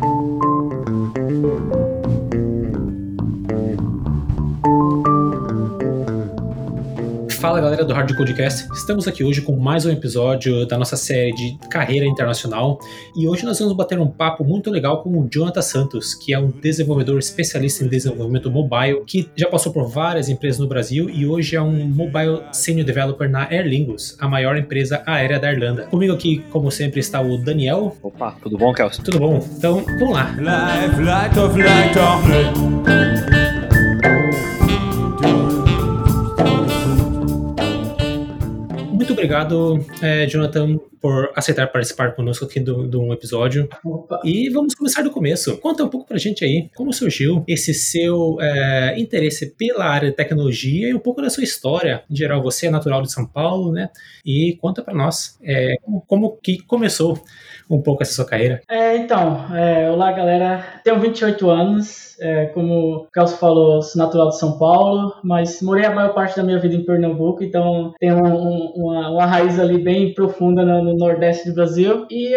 Thank you. Fala galera do Hard Codecast, estamos aqui hoje com mais um episódio da nossa série de carreira internacional e hoje nós vamos bater um papo muito legal com o Jonathan Santos, que é um desenvolvedor especialista em desenvolvimento mobile, que já passou por várias empresas no Brasil e hoje é um mobile senior developer na Aer Lingus, a maior empresa aérea da Irlanda. Comigo aqui, como sempre, está o Daniel. Opa, tudo bom, Kelson? Tudo bom? Então, vamos lá. Life, light of light of Muito obrigado, eh, Jonathan, por aceitar participar conosco aqui de um episódio. Opa. E vamos começar do começo. Conta um pouco pra gente aí como surgiu esse seu eh, interesse pela área de tecnologia e um pouco da sua história. Em geral, você é natural de São Paulo, né? E conta pra nós eh, como, como que começou um pouco essa sua carreira. É, então, é, olá galera, tenho 28 anos, é, como o Carlos falou, sou natural de São Paulo, mas morei a maior parte da minha vida em Pernambuco, então tenho um- um- uma, uma raiz ali bem profunda no, no Nordeste do Brasil. E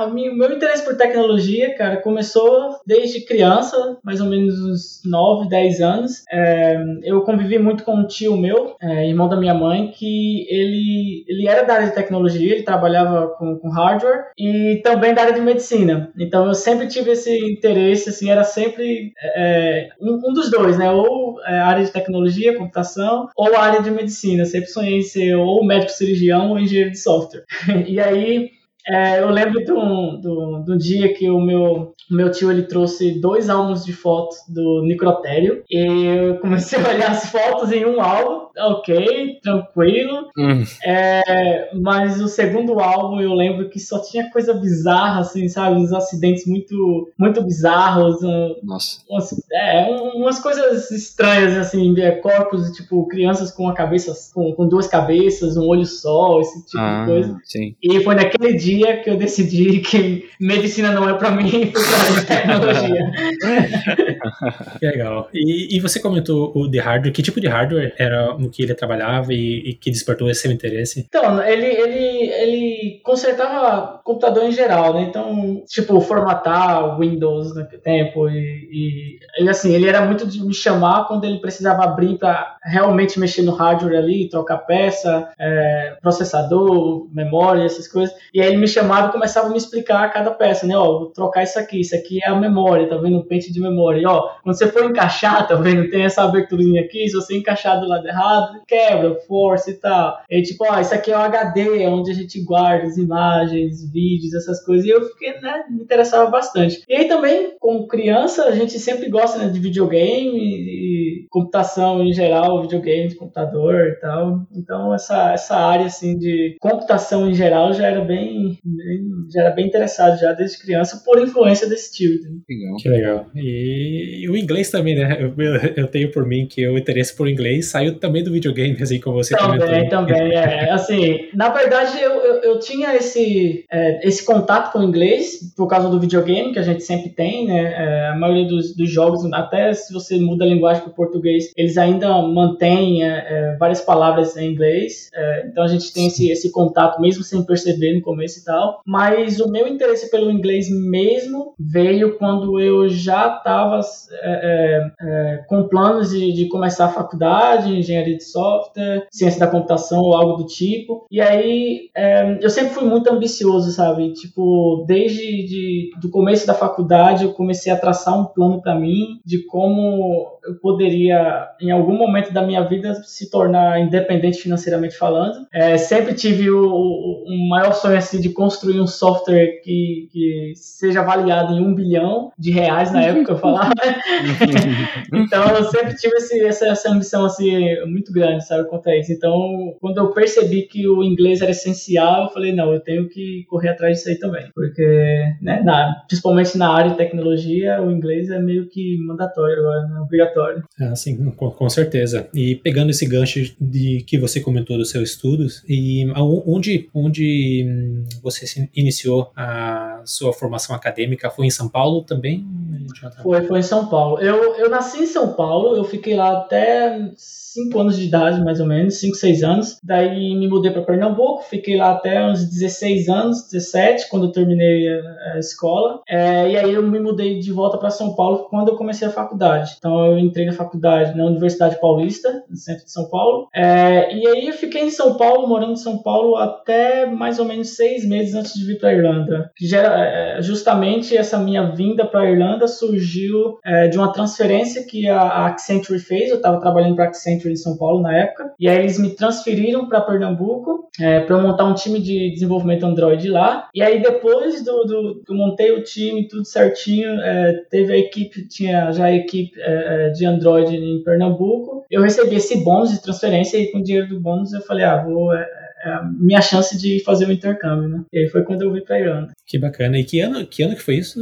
o meu interesse por tecnologia, cara, começou desde criança, mais ou menos uns 9, 10 anos. É, eu convivi muito com um tio meu, é, irmão da minha mãe, que ele, ele era da área de tecnologia, ele trabalhava com, com hardware e também da área de medicina. Então eu sempre tive esse interesse, assim, era sempre é, um, um dos dois, né? Ou é, área de tecnologia, computação, ou área de medicina. Sempre sonhei em ser ou médico cirurgião ou engenheiro de software. e aí é, eu lembro de um, de um- dia que o meu, meu tio ele trouxe dois álbuns de fotos do Nicrotério e eu comecei a olhar as fotos em um álbum, ok, tranquilo. Hum, É, mas o segundo álbum eu lembro que só tinha coisa bizarra, assim, sabe? Uns acidentes muito, muito bizarros, um- nossa. umas, é, um- umas coisas estranhas, assim, é, corpos, tipo, crianças com a cabeça, com, com duas cabeças, um olho só, esse tipo ah, de coisa. sim. E foi naquele dia que eu decidi que medicina não é pra mim pra de tecnologia. Que legal. E, e você comentou o de hardware. Que tipo de hardware era no que ele trabalhava e, e que despertou esse seu interesse? Então, ele, ele, ele consertava computador em geral, né? Então, tipo, formatar Windows naquele tempo e, e ele, assim, ele era muito de me chamar quando ele precisava abrir para realmente mexer no hardware ali, trocar peça, é, processador, memória, essas coisas. E aí ele me chamava e começava a me explicar cada peça, né? Ó, vou trocar isso aqui, isso aqui é a memória, tá vendo? O pente de memória. E, ó, quando você for encaixar, tá vendo? Tem essa aberturinha aqui, se você encaixar do lado errado, quebra, força e tal. E tipo, ó, isso aqui é o HD, é onde a gente guarda as imagens, vídeos, essas coisas. E eu fiquei, né, me interessava bastante. E aí também, como criança, a gente sempre gosta né, de videogame e computação em geral, videogame, computador e tal. Então essa, essa área assim de computação em geral já era bem, bem- já era bem interessado já desde criança por influência entendeu? Legal. Que legal. E, e o inglês também, né? Eu, eu- eu tenho por mim que o interesse por inglês saiu também do videogame, assim como você Também, comentou. também, é. Assim, na verdade, eu, eu, eu tinha esse, é, esse contato com o inglês por causa do videogame, que a gente sempre tem, né? É, a maioria dos, dos jogos, até se você muda a linguagem para o português, eles ainda mantêm é, é, várias palavras em inglês. É, então a gente tem esse, esse contato, mesmo sem perceber no começo e tal. Mas o meu interesse pelo inglês mesmo veio quando eu já estava com planos de, de começar a faculdade, engenharia de software, ciência da computação ou algo do tipo. E aí é, eu sempre fui muito ambicioso, sabe? Tipo, desde de, do começo da faculdade eu comecei a traçar um plano para mim de como eu poderia, em algum momento da minha vida, se tornar independente financeiramente falando. É, sempre tive o, o, maior sonho assim de construir um software que, que seja avaliado em um bilhão de reais na época eu falava. então eu sempre tive esse, essa, essa ambição assim muito grande, sabe, quanto a isso. Então quando eu percebi que o inglês era essencial, eu falei não, eu tenho que correr atrás disso aí também, porque né, na, principalmente na área de tecnologia o inglês é meio que mandatório agora, né, obrigatório obrigatório. Ah, sim, com, com, certeza. E pegando esse gancho de que você comentou dos seus estudos, e onde, onde hum, você iniciou a sua formação acadêmica? Foi em São Paulo também? Foi, foi em São Paulo. Eu, eu nasci em São Paulo, eu fiquei lá até 5 anos de idade, mais ou menos, 5, 6 anos. Daí me mudei para Pernambuco, fiquei lá até uns 16 anos, 17, quando eu terminei a, a escola. É, e aí eu me mudei de volta para São Paulo quando eu comecei a faculdade. Então eu entrei na faculdade na Universidade Paulista, no centro de São Paulo. É, e aí eu fiquei em São Paulo, morando em São Paulo até mais ou menos seis meses antes de vir para Irlanda. Já, é, justamente essa minha vinda para Irlanda surgiu é, de uma transferência que a Accenture fez. Eu estava trabalhando para a Accenture em São Paulo na época. E aí eles me transferiram para Pernambuco é, para eu montar um time de desenvolvimento Android lá. E aí depois do, do que eu montei o time, tudo certinho, é, teve a equipe, tinha já a equipe é, é de Android em Pernambuco. Eu recebi esse bônus de transferência e com o dinheiro do bônus eu falei, ah, vou é, é a minha chance de fazer o intercâmbio, né? E aí foi quando eu vim para Irlanda. Que bacana. E que ano, que ano que foi isso?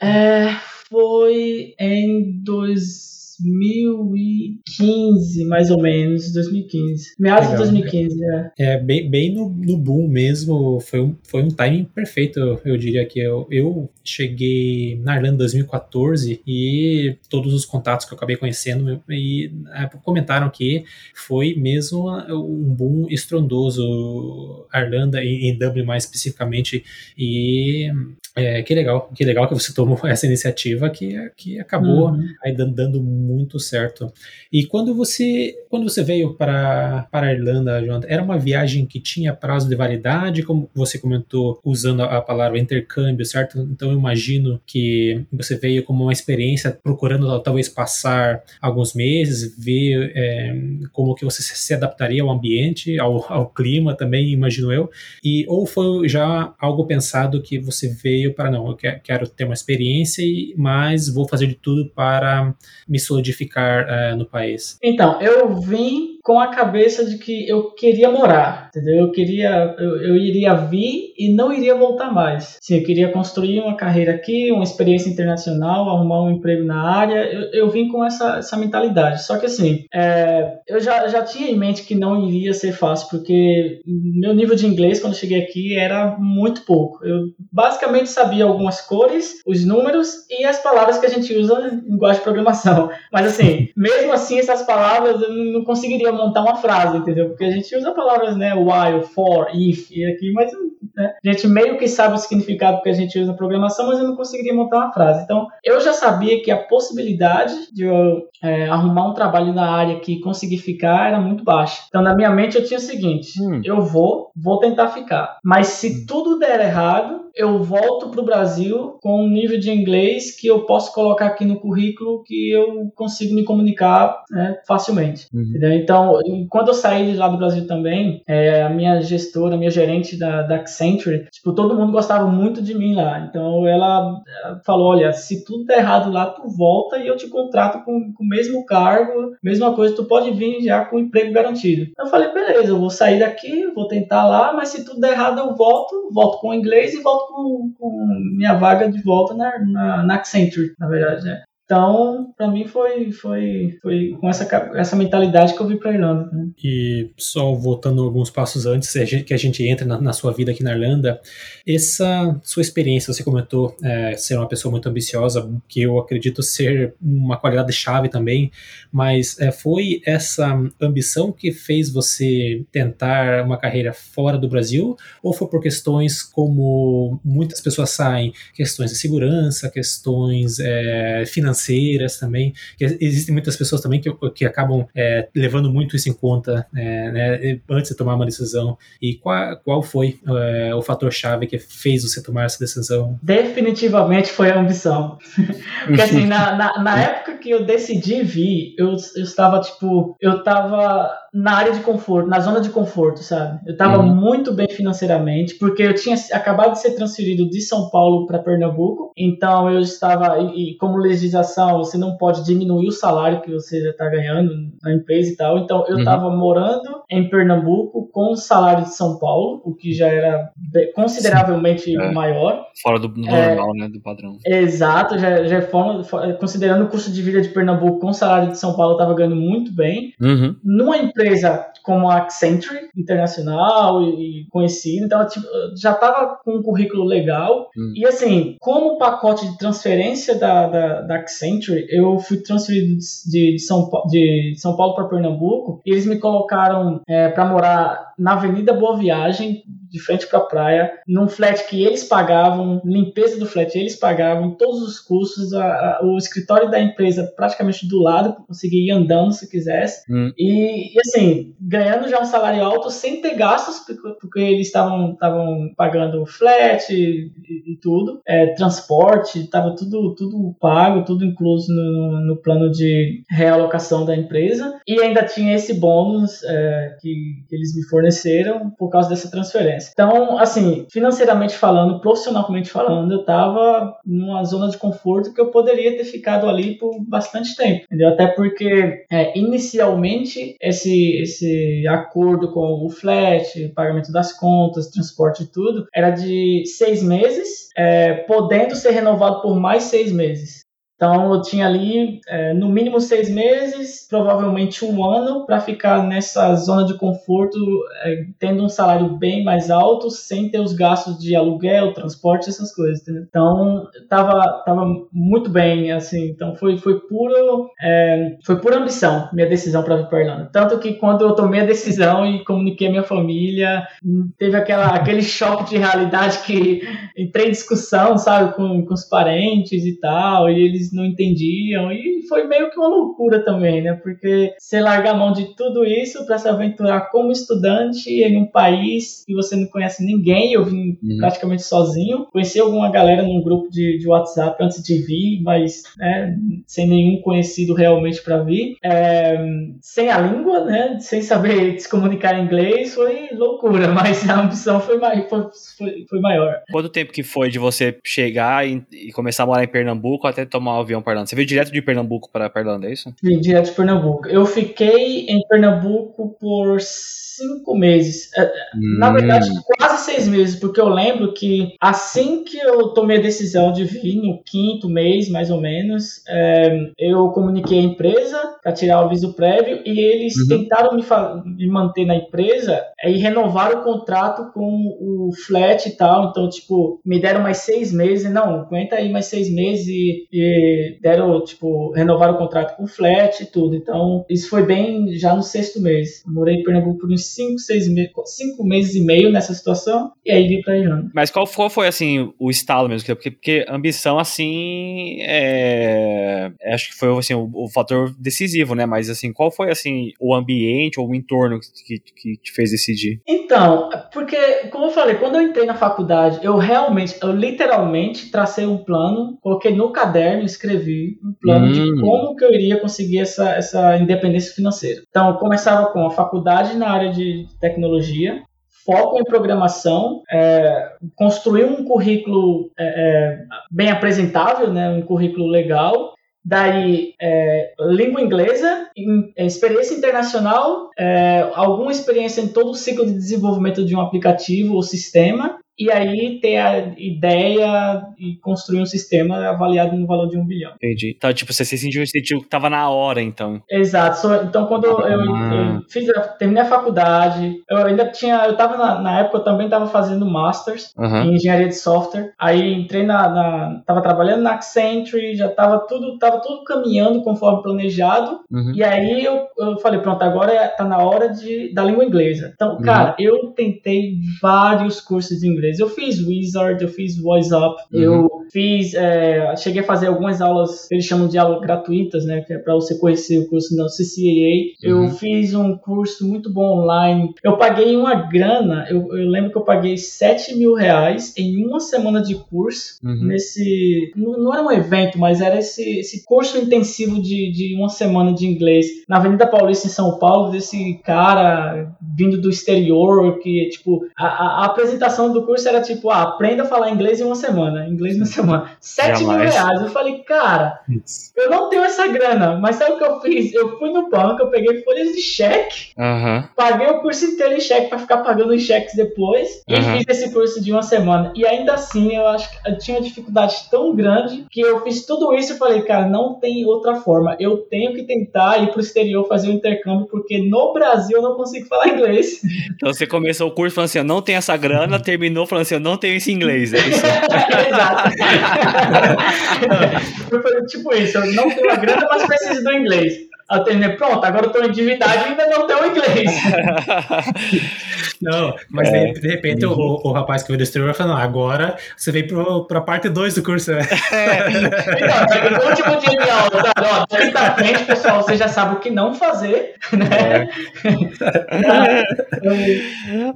É, foi em dois 2015, mais ou menos, 2015. Meados de 2015, é. É, bem, bem no, no boom mesmo, foi um, foi um timing perfeito, eu diria que eu, eu cheguei na Irlanda em 2014 e todos os contatos que eu acabei conhecendo e comentaram que foi mesmo um boom estrondoso a Irlanda, em, em Dublin mais especificamente, e é, que legal, que legal que você tomou essa iniciativa que, que acabou uhum. aí dando, dando, muito certo. E quando você quando você veio para, para a Irlanda, Jonathan, era uma viagem que tinha prazo de validade, como você comentou, usando a, palavra intercâmbio, certo? Então eu imagino que você veio como uma experiência procurando talvez passar alguns meses, ver é, como que você se adaptaria ao ambiente, ao, ao clima também, imagino eu. E ou foi já algo pensado que você veio veio para não, eu quero ter uma experiência, mas vou fazer de tudo para me solidificar uh, no país. Então, eu vim com a cabeça de que eu queria morar, entendeu? Eu queria, eu, eu, iria vir e não iria voltar mais. Sim, eu queria construir uma carreira aqui, uma experiência internacional, arrumar um emprego na área. Eu, eu vim com essa, essa mentalidade. Só que assim, é, eu já, já tinha em mente que não iria ser fácil, porque meu nível de inglês quando cheguei aqui era muito pouco. Eu basicamente sabia algumas cores, os números e as palavras que a gente usa em linguagem de programação. Mas assim, mesmo assim, essas palavras eu não conseguiria montar uma frase, entendeu? Porque a gente usa palavras, né, while, for, if, e aqui, mas né, a gente meio que sabe o significado que a gente usa na programação, mas eu não conseguiria montar uma frase. Então, eu já sabia que a possibilidade de eu é, arrumar um trabalho na área que conseguir ficar era muito baixa. Então, na minha mente, eu tinha o seguinte: hum. eu vou, vou tentar ficar. Mas se hum. tudo der errado, eu volto para o Brasil com um nível de inglês que eu posso colocar aqui no currículo que eu consigo me comunicar né, facilmente. Uhum. Então, quando eu saí de lá do Brasil também, é, a minha gestora, a minha gerente da, da Accenture, tipo, todo mundo gostava muito de mim lá. Então, ela, ela falou, olha, se tudo der errado lá, tu volta e eu te contrato com, com mesmo cargo, mesma coisa, tu pode vir já com emprego garantido. Eu falei, beleza, eu vou sair daqui, vou tentar lá, mas se tudo der errado, eu volto, volto com o inglês e volto com, com minha vaga de volta na, na, na Accenture, na verdade, né? Então, para mim foi, foi, foi com essa, essa mentalidade que eu vim para Irlanda. Né? E só voltando alguns passos antes que a gente entra na, na, sua vida aqui na Irlanda, essa sua experiência, você comentou é, ser uma pessoa muito ambiciosa, que eu acredito ser uma qualidade chave também, mas é, foi essa ambição que fez você tentar uma carreira fora do Brasil, ou foi por questões como muitas pessoas saem, questões de segurança, questões é, financeiras financeiras também. Existem muitas pessoas também que, que acabam é, levando muito isso em conta é, né, antes de tomar uma decisão. E qual, qual foi é, o fator-chave que fez você tomar essa decisão? Definitivamente foi a ambição. Porque assim, na, na, na, época que eu decidi vir, eu, eu estava tipo, eu estava na área de conforto, na zona de conforto, sabe? Eu tava Uhum. muito bem financeiramente, porque eu tinha acabado de ser transferido de São Paulo para Pernambuco, então eu estava, e, e como legislação, você não pode diminuir o salário que você já está ganhando na empresa e tal, então eu Uhum. estava morando em Pernambuco com o salário de São Paulo, o que já era consideravelmente É. maior. Fora do normal, né? Do padrão. Exato, já, já é for- considerando o custo de vida de Pernambuco com o salário de São Paulo, eu estava ganhando muito bem. Uhum. Numa empresa como a Accenture, internacional e, conhecida, então tipo, já estava com um currículo legal. Hum. E assim, como pacote de transferência da, da, da Accenture, eu fui transferido de, de São, de São Paulo para Pernambuco e eles me colocaram para morar na Avenida Boa Viagem, de frente para a praia, num flat que eles pagavam, limpeza do flat eles pagavam, todos os custos, a- a- o escritório da empresa praticamente do lado, conseguia ir andando se quisesse. Hum. E, e, assim, ganhando já um salário alto sem ter gastos, porque, porque eles estavam pagando flat e, e- e tudo, é, transporte, estava tudo, tudo pago, tudo incluso no, no plano de realocação da empresa. E ainda tinha esse bônus é, que, que eles me forneceram por causa dessa transferência. Então, assim, financeiramente falando, profissionalmente falando, eu estava numa zona de conforto que eu poderia ter ficado ali por bastante tempo, entendeu? Até porque é, inicialmente esse, esse acordo com o flat, pagamento das contas, transporte e tudo, era de seis meses, é, podendo ser renovado por mais seis meses. Então eu tinha ali é, no mínimo seis meses, provavelmente um ano, para ficar nessa zona de conforto, é, tendo um salário bem mais alto, sem ter os gastos de aluguel, transporte, essas coisas. Entendeu? Então tava, tava muito bem, assim. Então foi, foi puro é, foi pura ambição minha decisão para vir para Irlanda. Tanto que quando eu tomei a decisão e comuniquei a minha família, teve aquela, aquele choque de realidade que entrei em discussão, sabe, com, com os parentes e tal, e eles não entendiam, e foi meio que uma loucura também, né? Porque você largar a mão de tudo isso para se aventurar como estudante em um país que você não conhece ninguém, eu vim Uhum. praticamente sozinho, conheci alguma galera num grupo de, de WhatsApp antes de vir, mas né, sem nenhum conhecido realmente para vir, é, sem a língua, né? Sem saber se comunicar em inglês, foi loucura, mas a ambição foi, mai- foi, foi, foi maior. Quanto tempo que foi de você chegar e, e começar a morar em Pernambuco até tomar o avião para Irlanda? Você veio direto de Pernambuco para Irlanda, é isso? Vim direto de Pernambuco. Eu fiquei em Pernambuco por cinco meses. É, Na Hum. verdade, quase seis meses, porque eu lembro que assim que eu tomei a decisão de vir, no quinto mês, mais ou menos, é, eu comuniquei a empresa para tirar o aviso prévio e eles Uhum. tentaram me, me manter na empresa é, e renovaram o contrato com o flat e tal. Então, tipo, me deram mais seis meses. Não, aguenta aí mais seis meses e, e deram, tipo, renovaram o contrato com o flat e tudo. Então, isso foi bem já no sexto mês. Morei em Pernambuco por uns cinco, seis meses, cinco meses e meio nessa situação e aí vim pra Irlanda. Mas qual, qual foi, assim, o estalo mesmo? Porque, porque ambição, assim, é... é, Acho que foi, assim, o, o fator decisivo, né? Mas, assim, qual foi, assim, o ambiente ou o entorno que, que te fez decidir? Então, porque, como eu falei, quando eu entrei na faculdade, eu realmente, eu literalmente tracei um plano, coloquei no caderno escrevi um plano de Hum. como que eu iria conseguir essa, essa independência financeira. Então, começava com a faculdade na área de tecnologia, foco em programação, é, construir um currículo é, é, bem apresentável, né, um currículo legal, Daí, é, língua inglesa, experiência internacional, é, alguma experiência em todo o ciclo de desenvolvimento de um aplicativo ou sistema, e aí ter a ideia e construir um sistema avaliado no valor de um bilhão. Entendi. Então, tipo, você se sentiu, sentiu que tava na hora, então. Exato. Então, quando eu, eu- Ah. eu fiz, a- terminei a faculdade, eu ainda tinha, eu tava na, na época, eu também estava fazendo masters Aham. em engenharia de software. Aí entrei na, na tava trabalhando na Accenture, já tava tudo, tava tudo caminhando conforme planejado. Uhum. E aí eu, eu falei, pronto, agora é- tá na hora de, da língua inglesa. Então, Uhum. cara, eu tentei vários cursos de inglês. Inglês. Eu fiz Wizard, eu fiz Voice Up, Uhum. eu fiz, é, cheguei a fazer algumas aulas que eles chamam de aulas gratuitas, né, que é para você conhecer o curso da CCAA. Eu Uhum. fiz um curso muito bom online. Eu paguei uma grana, eu, eu lembro que eu paguei 7 mil reais em uma semana de curso Uhum. nesse. Não, não era um evento, mas era esse, esse curso intensivo de, de uma semana de inglês na Avenida Paulista, em São Paulo, desse cara vindo do exterior, que, tipo, a, a- a apresentação do curso era tipo, ah, aprenda a falar inglês em uma semana, inglês na semana. 7 mil reais. Eu falei, cara, eu não tenho essa grana, mas sabe o que eu fiz? Eu fui no banco, eu peguei folhas de cheque, Aham. paguei o curso inteiro em cheque pra ficar pagando em cheques depois e Aham. fiz esse curso de uma semana. E ainda assim, eu acho que eu tinha uma dificuldade tão grande que eu fiz tudo isso e falei, cara, não tem outra forma. Eu tenho que tentar ir pro exterior fazer o intercâmbio, porque no Brasil eu não consigo falar inglês. Então você começou o curso falando assim, eu não tenho essa grana, terminou falando assim, eu não tenho esse inglês. É isso. Exato. Foi tipo isso, eu não tenho a grana, mas preciso do inglês. Terminei, pronto, agora eu tô endividado e ainda não tenho o inglês. Não, mas É. de, de repente o, o rapaz que veio do exterior vai falar, não, agora você veio pro, pra parte 2 do curso, né? Então, chega no último dia de aula, sabe? Ó, daqui pra frente, pessoal, você já sabe o que não fazer, né?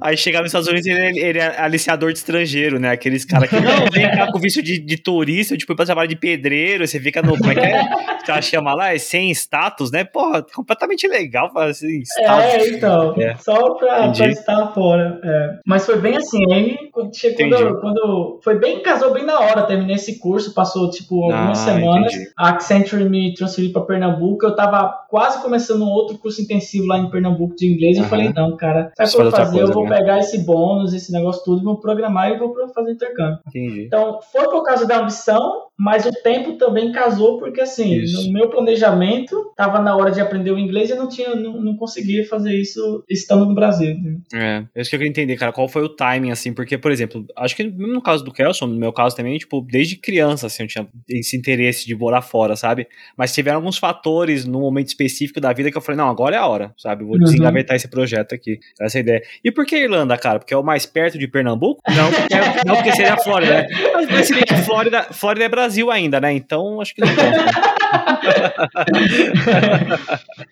Aí chegar nos Estados Unidos, ele, ele é aliciador de estrangeiro, né? Aqueles caras que não vem cá com visto de, de turista, tipo, pra trabalhar de pedreiro, você fica no. Como é que é? Que ela chama lá? É sem status, né? Porra, completamente legal fazer assim. É, então, É. só pra, Entendi. pra estar fora. é. Mas foi bem assim, aí quando, quando, eu- quando foi bem, casou bem na hora, terminei esse curso, passou tipo algumas Ah, semanas, entendi. a Accenture me transferiu pra Pernambuco, eu tava quase começando um outro curso intensivo lá em Pernambuco de inglês, eu Aham. falei, não, cara, sabe o que eu vou fazer coisa, eu vou né? pegar esse bônus, esse negócio tudo, vou programar e vou fazer intercâmbio. Entendi. Então, foi por causa da ambição, mas o tempo também casou, porque assim, Isso. no meu planejamento, tava na hora de aprender o inglês e eu não tinha, não, não conseguia fazer isso estando no Brasil. né? É, é isso que eu queria entender, cara, qual foi o timing, assim, porque, por exemplo, acho que mesmo no caso do Kelson, no meu caso também, tipo, desde criança, assim, eu tinha esse interesse de morar fora, sabe? Mas tiveram alguns fatores num momento específico da vida que eu falei, não, agora é a hora, sabe? Vou Uhum. desengavetar esse projeto aqui, essa é ideia. E por que Irlanda, cara? Porque é o mais perto de Pernambuco? Não, porque, não porque seria a Flórida, né? Mas se bem que Flórida, Flórida é Brasil ainda, né? Então, acho que não.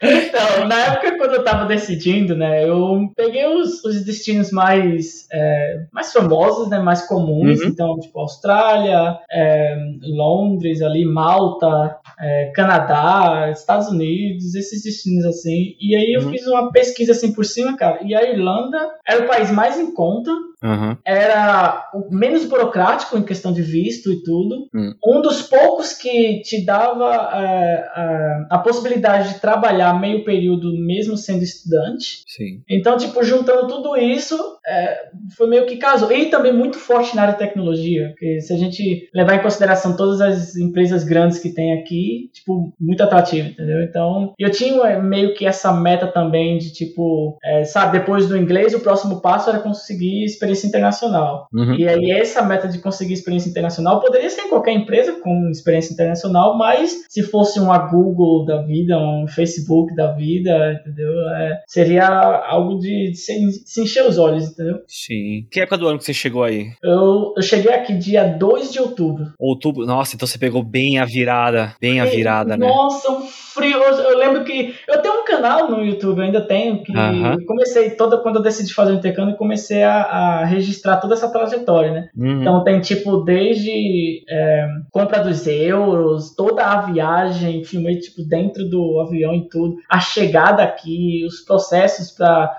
Então, na época quando eu tava decidindo, né, eu peguei os, os destinos mais, é, mais famosos, né, mais comuns, Uhum. então, tipo, Austrália, é, Londres ali, Malta, é, Canadá, Estados Unidos, esses destinos assim, e aí eu Uhum. fiz uma pesquisa assim por cima, cara, e a Irlanda era o país mais em conta, Aham. era o menos burocrático em questão de visto e tudo. Hum. Um dos poucos que te dava é, a, a possibilidade de trabalhar meio período mesmo sendo estudante. Sim. Então, tipo, juntando tudo isso, é, foi meio que casou. E também muito forte na área de tecnologia, porque se a gente levar em consideração todas as empresas grandes que tem aqui, tipo, muito atrativo, entendeu? Então, eu tinha meio que essa meta também de, tipo, é, sabe, depois do inglês, o próximo passo era conseguir experiência internacional. Uhum. E aí, essa meta de conseguir experiência internacional poderia ser em qualquer empresa com experiência internacional, mas se fosse uma Google da vida, um Facebook da vida, entendeu? É, seria algo de, de se encher os olhos, entendeu? Sim. Que época do ano que você chegou aí? Eu, eu cheguei aqui dia 2 de outubro. Outubro. Nossa, então você pegou bem a virada. Bem a virada, né? Nossa, um frio. Eu, lembro que eu tenho um canal no YouTube, eu ainda tenho, que Aham. eu comecei toda quando eu decidi fazer o intercâmbio, comecei a, a registrar toda essa trajetória, né? Uhum. Então tem tipo desde é, compra dos euros, toda a viagem, filmei tipo dentro do avião e tudo, a chegada aqui, os processos para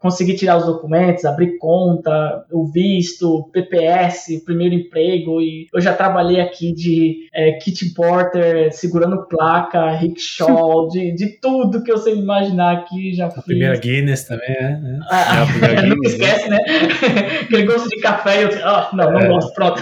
conseguir tirar os documentos, abrir conta, o visto, PPS, primeiro emprego e eu já trabalhei aqui de é, kit porter, segurando placa, rickshaw, de, de tudo que eu sei imaginar aqui já A fiz. primeira Guinness também, é. é. Ah, É, a primeira nunca Guinness, né? esquece, né? Aquele gosto de café eu ah, não, não É. gosto, pronto.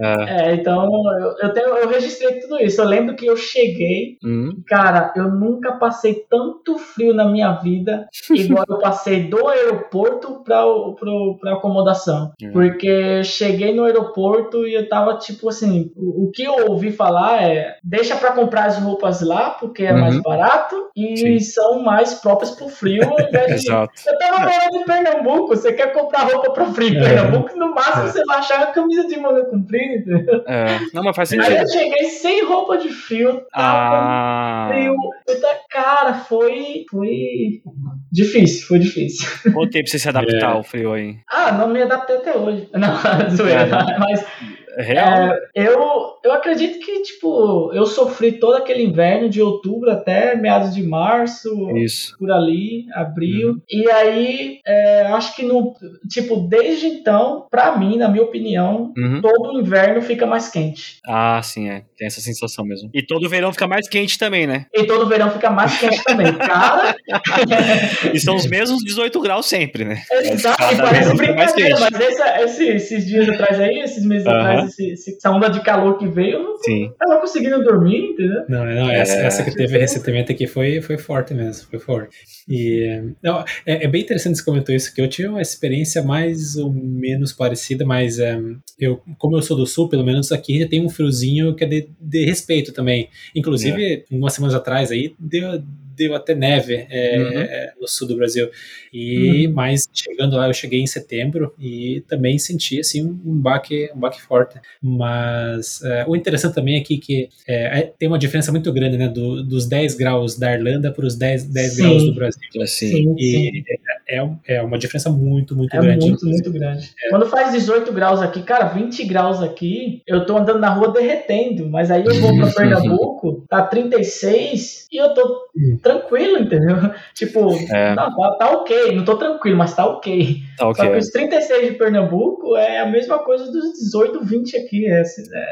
É. É, então eu, eu, tenho, eu registrei tudo isso. Eu lembro que eu cheguei, Uhum. cara, eu nunca passei tanto frio na minha vida igual eu passei do aeroporto aeroporto pra, o- pro, pra acomodação. Uhum. Porque cheguei no aeroporto e eu tava tipo assim, o, o que eu ouvi falar é deixa pra comprar as roupas lá, porque é mais Uhum. barato e Sim. são mais próprias pro frio de Exato. eu tava morando em Pernambuco, você quer comprar roupa pra frio em É. Pernambuco, no máximo você vai achar uma camisa de manga comprida, entendeu? É. Não, mas faz Aí sentido. eu cheguei sem roupa de frio, tava Ah. frio. Puta, cara, foi. Foi. Difícil, foi difícil. Quanto tempo você se adaptar É. ao frio aí? Ah, não me adaptei até hoje. Não, zoeira. É. Mas É real? é, eu, eu acredito que, tipo, eu sofri todo aquele inverno de outubro até meados de março. Isso. por ali, abril. Uhum. E aí, é, acho que no. Tipo, desde então, pra mim, na minha opinião, Uhum. todo inverno fica mais quente. Ah, sim, é. Tem essa sensação mesmo. E todo verão fica mais quente também, né? E todo verão fica mais quente também. Cara, E são os mesmos 18 graus sempre, né? exato, cada e parece brincadeira, mas esse- esse- esses dias atrás aí, esses meses atrás, esse- esse- essa onda de calor que veio, eu não Sim. tava conseguindo dormir, entendeu? Não, não, essa, É. essa que teve recentemente aqui foi, foi forte mesmo, foi forte. E não, é, é bem interessante você comentou isso, que eu tive uma experiência mais ou menos parecida, mas é, eu, como eu sou do sul, pelo menos aqui já tem um friozinho que é de, de respeito também. Inclusive, umas semanas atrás aí, deu, deu até neve é, Uhum. é, no sul do Brasil. E mas chegando lá, eu cheguei em setembro e também senti assim um, baque, um baque forte. Mas é, o interessante também aqui que é, é- tem uma diferença muito grande, né, do- dos 10 graus da Irlanda para os 10, 10 Sim. graus do Brasil. Sim. E é, é uma diferença muito, muito É grande. muito, muito grande. Quando faz 18 graus aqui, cara, 20 graus aqui, eu tô andando na rua derretendo, mas aí eu vou pra Pernambuco, tá 36 e eu tô Hum. tranquilo, entendeu? Tipo, É. não, tá, tá ok, não tô tranquilo, mas tá ok. Tá Só ok. que os 36 de Pernambuco é a mesma coisa dos 18, 20 aqui, é,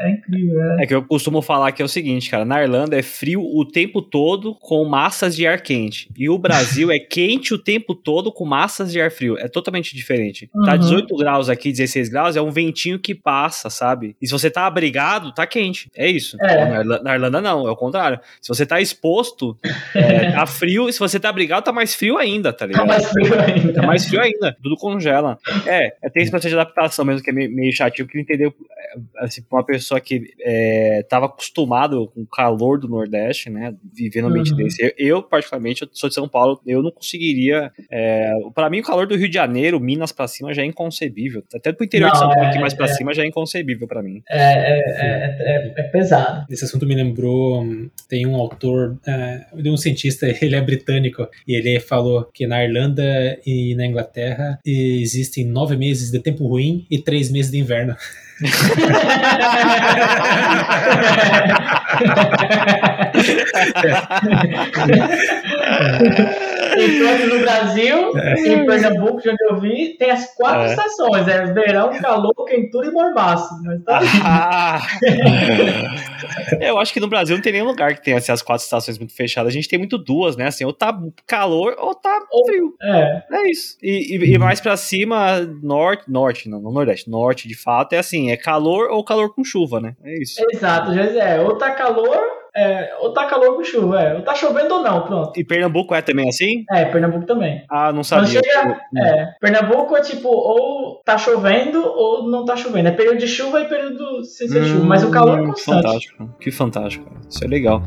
é incrível, é. É que eu costumo falar que é o seguinte, cara, na Irlanda é frio o tempo todo com massas de ar quente. E o Brasil é quente o tempo todo com massas de ar frio. É totalmente diferente. Tá Uhum. 18 graus aqui, 16 graus, é um ventinho que passa, sabe? E se você tá abrigado, tá quente. É isso. É. Na, Irla- na Irlanda não, é o contrário. Se você tá exposto, é, tá frio, e se você tá abrigado, tá mais frio ainda, tá ligado? Tá mais frio ainda. Tá mais frio ainda, tudo congela. É, é tem esse processo de adaptação mesmo, que é meio, meio chatinho, que entendeu, é, assim, pra uma pessoa que é, tava acostumado com o calor do Nordeste, né, vivendo um ambiente Uhum. desse. Eu, eu, particularmente, eu sou de São Paulo, eu não conseguiria, é, pra mim o calor do Rio de Janeiro, Minas pra cima, já é inconcebível. Até pro interior de Não, São Paulo, é- aqui mais pra é. cima, já é inconcebível pra mim. É, é, é, é- é pesado. Esse assunto me lembrou, hum, tem um autor, é, de um cientista, ele é britânico, e ele falou que na Irlanda e na Inglaterra existem nove meses de tempo ruim e três meses de inverno. Enquanto no Brasil, em Pernambuco, de onde eu vi, tem as quatro É. estações: é verão, calor, quentura e mormaço. Tá Ah! eu acho que no Brasil não tem nenhum lugar que tenha assim, as quatro estações muito fechadas. A gente tem muito duas, né? Assim, ou tá calor ou tá frio. É, É isso. E, e- e mais pra cima, norte, norte, não, não nordeste, norte de fato é assim, é calor ou calor com chuva, né? É isso. exato. Já é, ou tá calor, é, ou tá calor com chuva, é. Ou tá chovendo ou não, pronto. E Pernambuco é também assim? É, Pernambuco também. Ah, não sabia. chega, é, Pernambuco é tipo, ou tá chovendo ou não tá chovendo. É período de chuva e período sem ser chuva. Mas o calor é Hum, constante. Fantástico. Que fantástico. Isso é legal.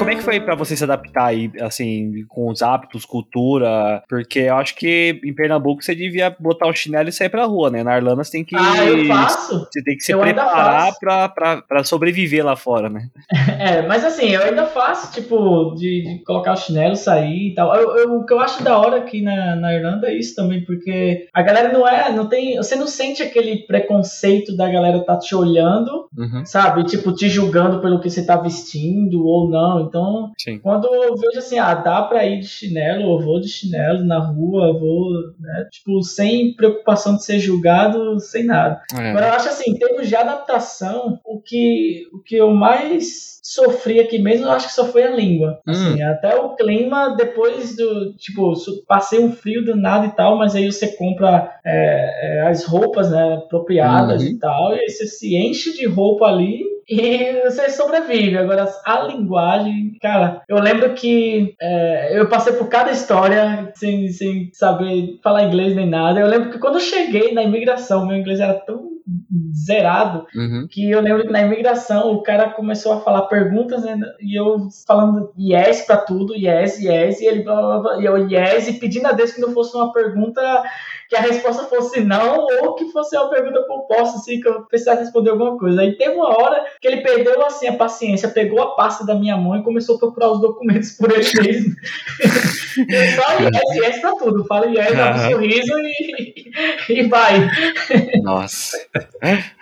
Como é que foi pra você se adaptar aí, assim, com os hábitos, cultura? Porque eu acho que em Pernambuco você devia botar o chinelo e sair pra rua, né? Na Irlanda você tem que. Ah, eu faço. Você tem que se Eu preparar pra, pra, pra sobreviver lá fora, né? É, mas assim, eu ainda faço, tipo, de, de colocar o chinelo, sair e tal. Eu, eu- o que eu acho da hora aqui na, na Irlanda é isso também, porque a galera não é, não tem, você não sente aquele preconceito da galera tá te olhando, Uhum. sabe? Tipo, te julgando pelo que você tá vestindo ou não. Então, Sim. quando eu vejo assim, ah, dá pra ir de chinelo, eu vou de chinelo na rua, vou, né? Tipo, sem preocupação de ser julgado, sem nada. É. Agora eu acho assim, em termos de adaptação, o que, o que eu mais sofri aqui mesmo, eu acho que só foi a língua. Assim, até o clima, depois do. Tipo, passei um frio do nada e tal, mas aí você compra é, é, as roupas né, apropriadas Uhum. e tal, e aí você se enche de roupa ali. E você sobrevive. Agora, a linguagem, cara, eu lembro que é, eu passei por cada história sem, sem saber falar inglês nem nada. Eu lembro que quando eu cheguei na imigração, meu inglês era tão zerado Uhum. que eu lembro que na imigração o cara começou a falar perguntas né, e eu falando yes pra tudo, yes, yes, e ele blá, blá, blá, e eu yes, e pedindo a Deus que não fosse uma pergunta que a resposta fosse não ou que fosse uma pergunta composta, assim, que eu precisasse responder alguma coisa. Aí teve uma hora que ele perdeu assim a paciência, pegou a pasta da minha mão e começou a procurar os documentos por ele mesmo. Só yes, yes pra tudo. Fala yes, dá um sorriso e, e vai. Nossa.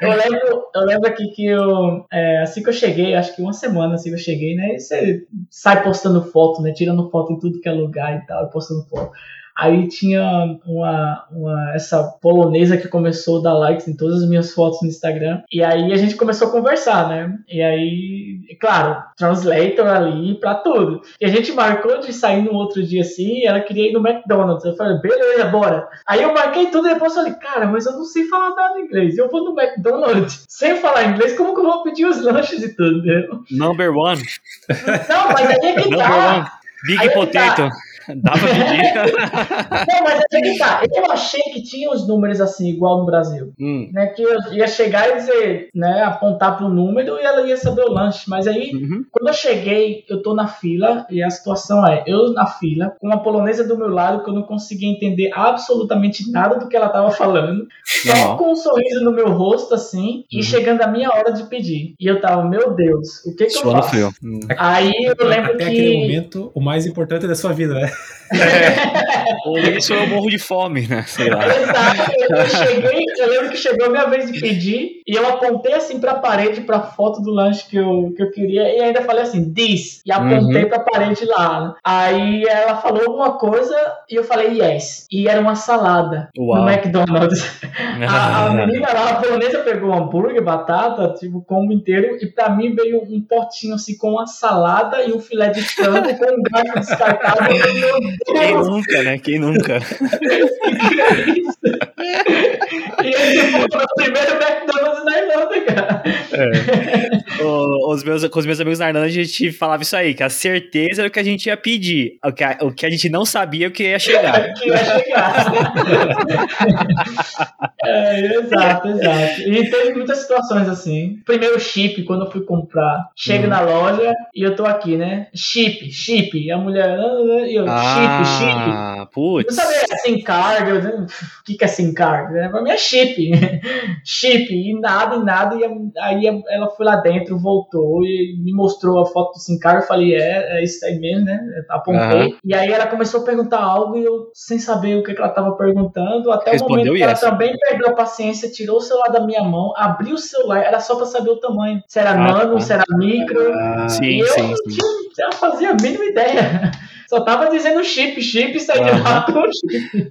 Eu lembro, eu lembro aqui que eu, é, assim que eu cheguei, acho que uma semana assim que eu cheguei, né? E você sai postando foto, né? Tirando foto em tudo que é lugar e tal, postando foto. Aí tinha uma, uma essa polonesa que começou a dar likes em todas as minhas fotos no Instagram. E aí a gente começou a conversar, né? E aí, claro, translator ali pra tudo. E a gente marcou de sair no outro dia assim, e ela queria ir no McDonald's. Eu falei, beleza, bora. Aí eu marquei tudo e depois eu falei, cara, mas eu não sei falar nada inglês. Eu vou no McDonald's sem falar inglês, como que eu vou pedir os lanches e tudo, entendeu? Number one. Não, mas aí é que Number one. tá. Big Aí é que potato. Dá pra pedir. Não, mas é que tá. Eu achei que tinha os números assim, igual no Brasil. Hum. Né, que eu ia chegar e dizer, né, apontar pro número e ela ia saber o lanche. Mas aí, Uhum. quando eu cheguei, eu tô na fila e a situação é, eu na fila, com uma polonesa do meu lado que eu não conseguia entender absolutamente nada do que ela tava falando, só com um sorriso no meu rosto assim, e Uhum. chegando a minha hora de pedir. E eu tava, meu Deus, o que que eu Suando faço? frio. Hum. Aí eu lembro Até que aquele momento, o mais importante da sua vida, né? Ou isso eu morro de fome, né? Sei lá. Exato. Eu cheguei, eu lembro que chegou a minha vez de pedir e eu apontei assim pra parede, pra foto do lanche que eu, que eu queria e ainda falei assim, this, e apontei Uhum. pra parede lá. Aí ela falou alguma coisa e eu falei yes. E era uma salada Uau. no McDonald's. A, a menina lá, a polonesa, pegou um hambúrguer, batata, tipo, combo inteiro, e pra mim veio um potinho assim com uma salada e um filé de frango com um garfo descartável. Quem nunca, né? Quem nunca? é? E esse foi o primeiro McDonald's na Irlanda, cara. O- os meus, com os meus amigos na Irlanda, a gente falava isso aí, que a certeza era o que a gente ia pedir. O que a, o que a gente não sabia é o que ia chegar. Que ia chegar. É, exato, exato. E teve muitas situações assim. Primeiro chip, quando eu fui comprar. Chego Uhum. na loja e eu tô aqui, né? Chip, chip. E a mulher, ah, e eu, chip, chip. Ah, putz. sabia, SIM card, eu, o que, que é SIM card? né? Pra mim é chip. chip, e nada, e nada. E aí ela foi lá dentro, voltou e me mostrou a foto do SIM card. Eu falei, é, é isso aí mesmo, né? Apontei. Aham. E aí ela começou a perguntar algo e eu, sem saber o que, que ela tava perguntando, até Respondeu o momento que ela yes. também perdeu a paciência, tirou o celular da minha mão, abriu o celular, era só pra saber o tamanho. Se era Ah, nano, tá. se era micro. e Sim, eu sim, não sim. fazia a mínima ideia. Só tava dizendo chip, chip saí de lá com o chip.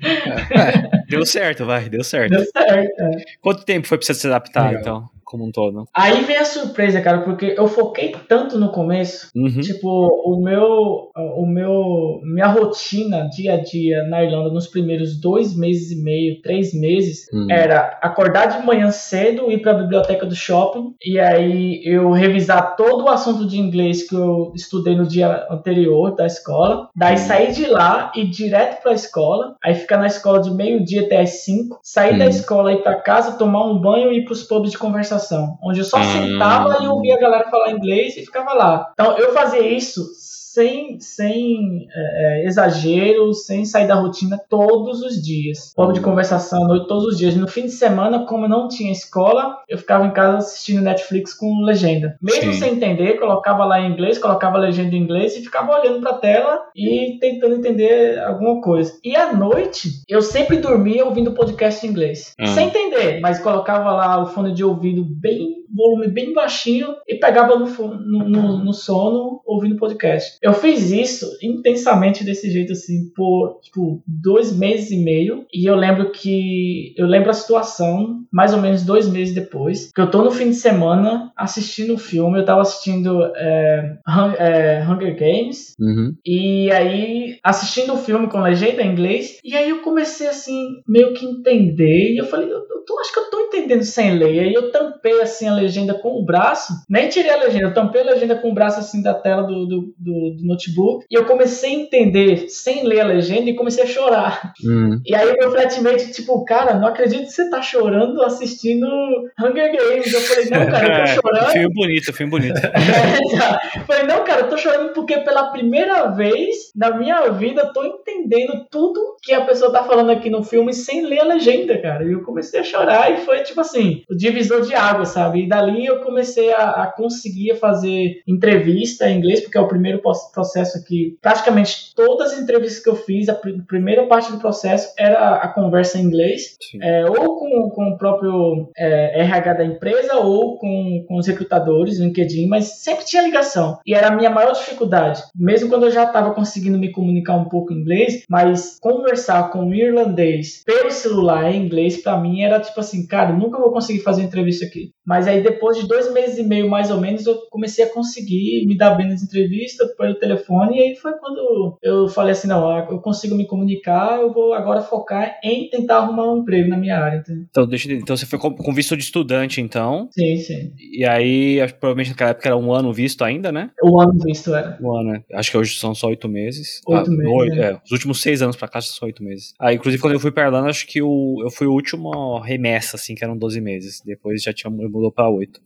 Deu certo, vai, deu certo. Deu certo. é. Quanto tempo foi pra você se adaptar, Legal. então, como um todo? Aí vem a surpresa, cara, porque eu foquei tanto no começo. Uhum. Tipo, o meu, o meu, minha rotina dia a dia na Irlanda nos primeiros dois meses e meio, três meses, Hum. era acordar de manhã cedo, ir para a biblioteca do shopping e aí eu revisar todo o assunto de inglês que eu estudei no dia anterior da escola. Daí sair de lá e ir direto para a escola, aí ficar na escola de meio-dia até as 5, sair da Hum. escola ir para casa, tomar um banho e ir para os pubs de conversação, onde eu só Hum. sentava e ouvia a galera falar inglês e ficava lá. Então eu fazia isso sem, sem é, é, exagero, sem sair da rotina todos os dias. Pub de conversação à noite todos os dias. No fim de semana, como eu não tinha escola, eu ficava em casa assistindo Netflix com legenda. Mesmo Sim. sem entender, colocava lá em inglês, colocava a legenda em inglês e ficava olhando pra tela e tentando entender alguma coisa. E à noite, eu sempre dormia ouvindo podcast em inglês. Ah. Sem entender, mas colocava lá o fone de ouvido bem volume bem baixinho e pegava no, no, no- no sono ouvindo podcast. Eu fiz isso intensamente desse jeito assim por tipo dois meses e meio e eu lembro que eu lembro a situação mais ou menos dois meses depois que eu tô no fim de semana assistindo um filme eu tava assistindo é, é, Hunger Games Uhum. e aí, assistindo o filme com legenda em inglês, e aí eu comecei assim, meio que entender, e eu falei, eu, eu tô- acho que eu tô entendendo sem ler. E aí eu tampei assim a legenda com o braço, nem tirei a legenda, eu tampei a legenda com o braço assim da tela do, do, do, do notebook e eu comecei a entender sem ler a legenda e comecei a chorar. Hum. E aí meu flatmate, tipo, cara, não acredito que você tá chorando assistindo Hunger Games. Eu falei, não, cara, eu tô chorando. filme bonito, filme bonito. É, falei, não, cara, eu tô chorando porque pela primeira vez na minha vida eu tô entendendo tudo que a pessoa tá falando aqui no filme sem ler a legenda, cara. E eu comecei a chorar e foi tipo assim, o divisor de água, sabe? E dali eu comecei a, a conseguir fazer entrevista em inglês, porque é o primeiro processo aqui. Praticamente todas as entrevistas que eu fiz, a pr primeira parte do processo era a conversa em inglês, é, ou com, com o próprio é, RH da empresa, ou com, com os recrutadores, LinkedIn, mas sempre tinha ligação. E era a minha maior dificuldade. Mesmo quando eu já estava conseguindo me comunicar um pouco em inglês, mas conversar com um irlandês pelo celular em inglês, para mim era tipo assim, cara, nunca vou conseguir fazer entrevista aqui. Mas aí depois de dois meses e meio, mais ou menos, eu comecei a conseguir me dar bem nas entrevistas pelo telefone, e aí foi quando eu falei assim, não, ah, eu consigo me comunicar, eu vou agora focar em tentar arrumar um emprego na minha área. Entendeu? Então, deixa, então você foi com, com visto de estudante, então? Sim, sim. E aí, provavelmente naquela época era um ano visto ainda, né? Um ano visto era. Um ano, né? Acho que hoje são só oito meses. Oito ah, meses. Oito, né? é, os últimos seis anos pra cá são só oito meses. Ah, inclusive, quando eu fui pra Irlanda, acho que o, eu fui o último remessa, assim, que eram 12 meses. Depois já tinha mudou pra oito.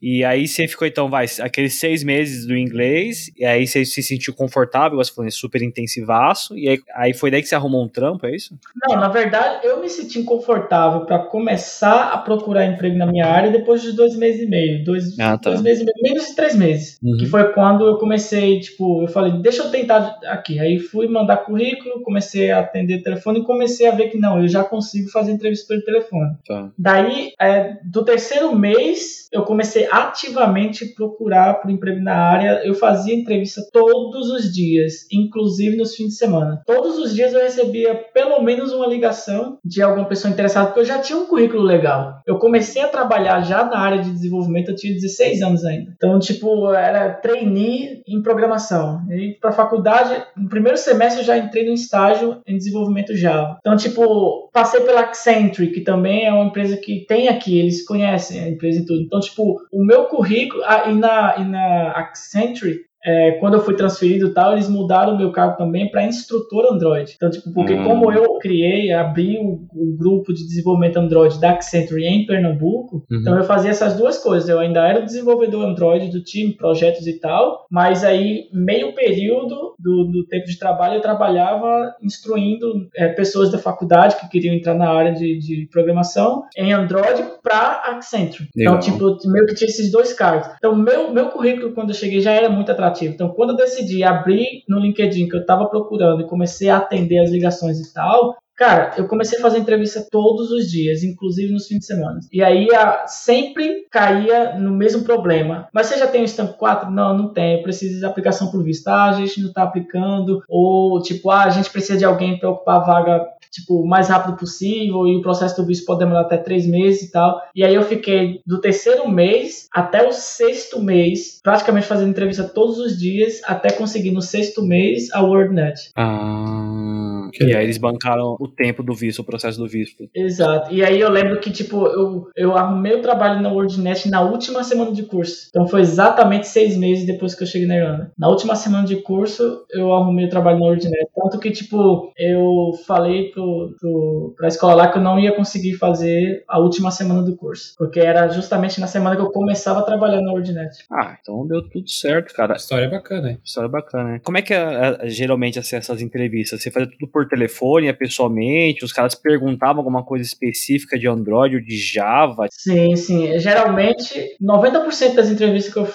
E aí você ficou, então, vai, aqueles seis meses do inglês, e aí você se sentiu confortável, você falou, super intensivaço, e aí, aí foi daí que você arrumou um trampo, é isso? Não, na verdade, eu me senti confortável para começar a procurar emprego na minha área depois de dois meses e meio. Dois, Ah, tá. dois meses e meio, menos de três meses. Uhum. Que foi quando eu comecei, tipo, eu falei, deixa eu tentar aqui. Aí fui mandar currículo, comecei a atender telefone e comecei a ver que não, eu já consigo fazer entrevista pelo telefone. Tá. Daí, é, do terceiro mês, eu comecei ativamente procurar por emprego na área. Eu fazia entrevista todos os dias, inclusive nos fins de semana. Todos os dias eu recebia pelo menos uma ligação de alguma pessoa interessada, porque eu já tinha um currículo legal. Eu comecei a trabalhar já na área de desenvolvimento, eu tinha 16 anos ainda. Então, tipo, era trainee em programação. E para faculdade, no primeiro semestre eu já entrei no estágio em desenvolvimento Java. Então, tipo, passei pela Accenture, que também é uma empresa que tem aqui, eles conhecem a empresa e tudo. Então, tipo, o meu currículo, ah, e, na, e na Accenture, é, quando eu fui transferido e tal, eles mudaram o meu cargo também para instrutor Android. Então, tipo, porque Hum. como eu criei, abri o, o grupo de desenvolvimento Android da Accenture em Pernambuco, Uhum. então eu fazia essas duas coisas. Eu ainda era desenvolvedor Android do time, projetos e tal, mas aí, meio período do, do tempo de trabalho, eu trabalhava instruindo é, pessoas da faculdade que queriam entrar na área de, de programação em Android para Accenture. Legal. Então, tipo, meio que tinha esses dois cargos. Então, meu, meu currículo, quando eu cheguei, já era muito atrativo. Então, quando eu decidi abrir no LinkedIn que eu estava procurando e comecei a atender as ligações e tal, Cara, eu comecei a fazer entrevista todos os dias, inclusive nos fins de semana. E aí sempre caía no mesmo problema. Mas você já tem o Stamp 4? Não, não tem. Preciso de aplicação por visto. Ah, a gente não está aplicando. Ou tipo, ah, a gente precisa de alguém para ocupar a vaga tipo, o mais rápido possível e o processo do visto pode demorar até três meses e tal. E aí eu fiquei do terceiro mês até o sexto mês, praticamente fazendo entrevista todos os dias, até conseguir no sexto mês a WordNet. Ah, Que e legal. aí eles bancaram o tempo do visto, o processo do visto. Exato. E aí eu lembro que, tipo, eu, eu arrumei o trabalho na WordNet na última semana de curso. Então foi exatamente seis meses depois que eu cheguei na Irlanda. Na última semana de curso, eu arrumei o trabalho na WordNet. Tanto que, tipo, eu falei pro, pro, pra escola lá que eu não ia conseguir fazer a última semana do curso. Porque era justamente na semana que eu começava a trabalhar na WordNet. Ah, então deu tudo certo, cara. História bacana, hein? História bacana, né? Como é que é, é, geralmente assim, essas entrevistas? Você fazia tudo por telefone, é pessoalmente? Os caras perguntavam alguma coisa específica de Android ou de Java? Sim, sim. Geralmente, 90% das entrevistas que eu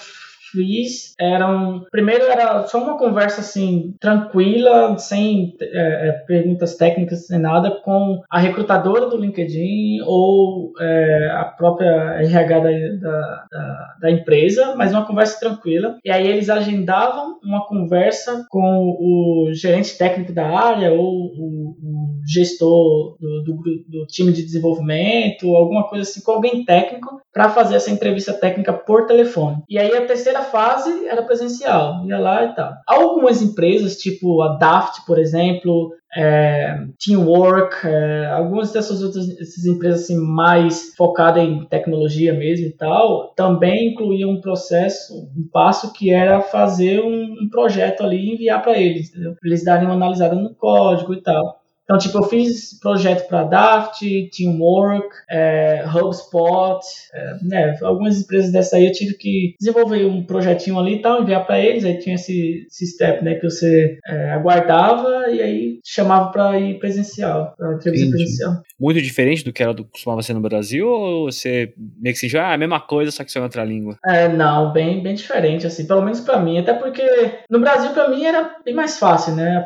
fiz eram. Primeiro era só uma conversa assim, tranquila, sem é, é, perguntas técnicas, sem nada, com a recrutadora do LinkedIn ou é, a própria RH da, da, da, da empresa, mas uma conversa tranquila. E aí eles agendavam uma conversa com o gerente técnico da área ou o, o gestor do, do, do time de desenvolvimento, alguma coisa assim, com alguém técnico, para fazer essa entrevista técnica por telefone. E aí a terceira fase era presencial, ia lá e tal. Algumas empresas, tipo a Daft, por exemplo, é, Teamwork, é, algumas dessas outras essas empresas assim, mais focadas em tecnologia mesmo e tal, também incluíam um processo, um passo que era fazer um, um projeto ali e enviar para eles, entendeu? Eles darem uma analisada no código e tal. Então, tipo, eu fiz projeto para Daft, Teamwork, é, HubSpot, é, né, algumas empresas dessa aí eu tive que desenvolver um projetinho ali e tal, enviar para eles, aí tinha esse, esse step, né, que você é, aguardava e aí chamava para ir presencial, para entrevista Entendi. presencial. Muito diferente do que era do que costumava ser no Brasil, ou você meio que sentiu, ah, a mesma coisa, só que isso é outra língua? É, não, bem, bem diferente, assim, pelo menos para mim, até porque no Brasil para mim era bem mais fácil, né,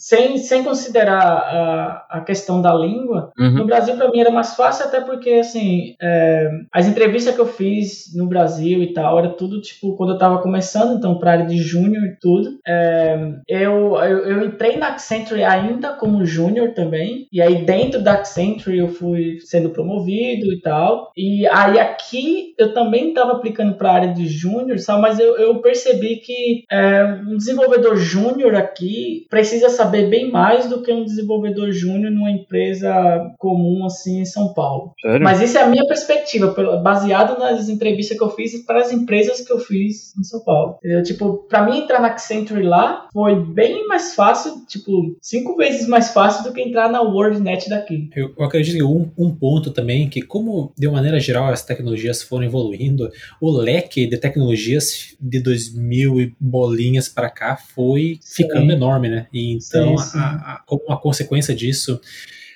sem, sem considerar a, a questão da língua, Uhum. no Brasil para mim era mais fácil, até porque, assim, é, as entrevistas que eu fiz no Brasil e tal, era tudo, tipo, quando eu tava começando, então, pra área de júnior e tudo, é, eu, eu, eu entrei na Accenture ainda como júnior também, e aí dentro da Accenture eu fui sendo promovido e tal, e aí aqui eu também tava aplicando pra área de júnior, sabe, mas eu, eu percebi que é, um desenvolvedor júnior aqui precisa saber bem mais do que um desenvolvedor júnior numa empresa comum assim em São Paulo. Sério? Mas isso é a minha perspectiva, baseado nas entrevistas que eu fiz para as empresas que eu fiz em São Paulo. Entendeu? Tipo, para mim entrar na Accenture lá foi bem mais fácil, tipo, cinco vezes mais fácil do que entrar na WordNet daqui. Eu, eu acredito que um, um ponto também, que como de maneira geral as tecnologias foram evoluindo, o leque de tecnologias de 2000 e bolinhas para cá foi Sim. ficando enorme, né? E então, Sim, sim. a- a- como uma consequência disso,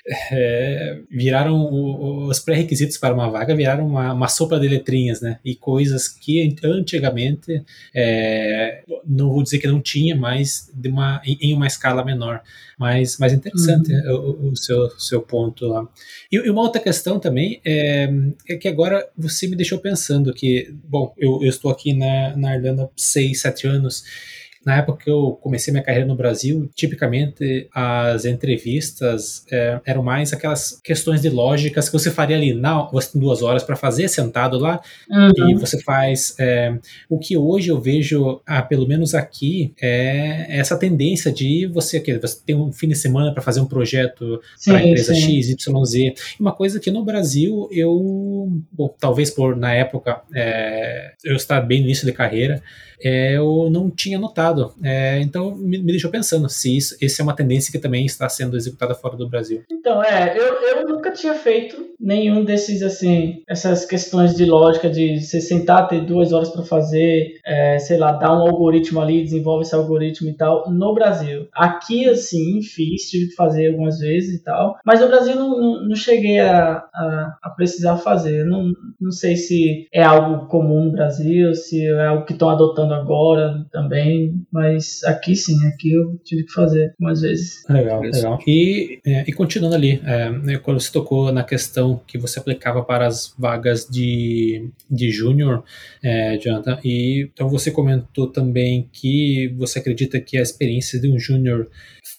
é, viraram o- os pré-requisitos para uma vaga viraram uma, uma sopa de letrinhas, né? E coisas que antigamente é, não vou dizer que não tinha, mas de uma, em, uma escala menor. Mas, mas interessante Uhum. o, o seu, seu ponto lá. E, e uma outra questão também é, é que agora você me deixou pensando que, bom, eu, eu estou aqui na, na Irlanda há 6, 7 anos. Na época que eu comecei minha carreira no Brasil, tipicamente as entrevistas é, eram mais aquelas questões de lógicas que você faria ali, não, você tem duas horas para fazer sentado lá, Uhum. e você faz. é, o que hoje eu vejo, ah, pelo menos aqui, é essa tendência de você, que você tem um fim de semana para fazer um projeto para a empresa sim. X, Y, Z. Uma coisa que no Brasil eu, bom, talvez por na época é, eu estar bem no início de carreira, é, eu não tinha notado. É, então me, me deixou pensando se isso, essa é uma tendência que também está sendo executada fora do Brasil. Então, é, eu, eu nunca tinha feito nenhum desses, assim, essas questões de lógica de você sentar, ter duas horas para fazer, é, sei lá, dar um algoritmo ali, desenvolve esse algoritmo e tal, no Brasil. Aqui, assim, fiz, tive que fazer algumas vezes e tal, mas no Brasil não, não, não cheguei a, a, a precisar fazer. Não, não sei se é algo comum no Brasil, se é algo que estão adotando agora também, mas aqui sim, aqui eu tive que fazer algumas vezes. Legal, legal. E, é, e continuando ali, é, né, quando você tocou na questão que você aplicava para as vagas de, de júnior, é, Jonathan, e então você comentou também que você acredita que a experiência de um júnior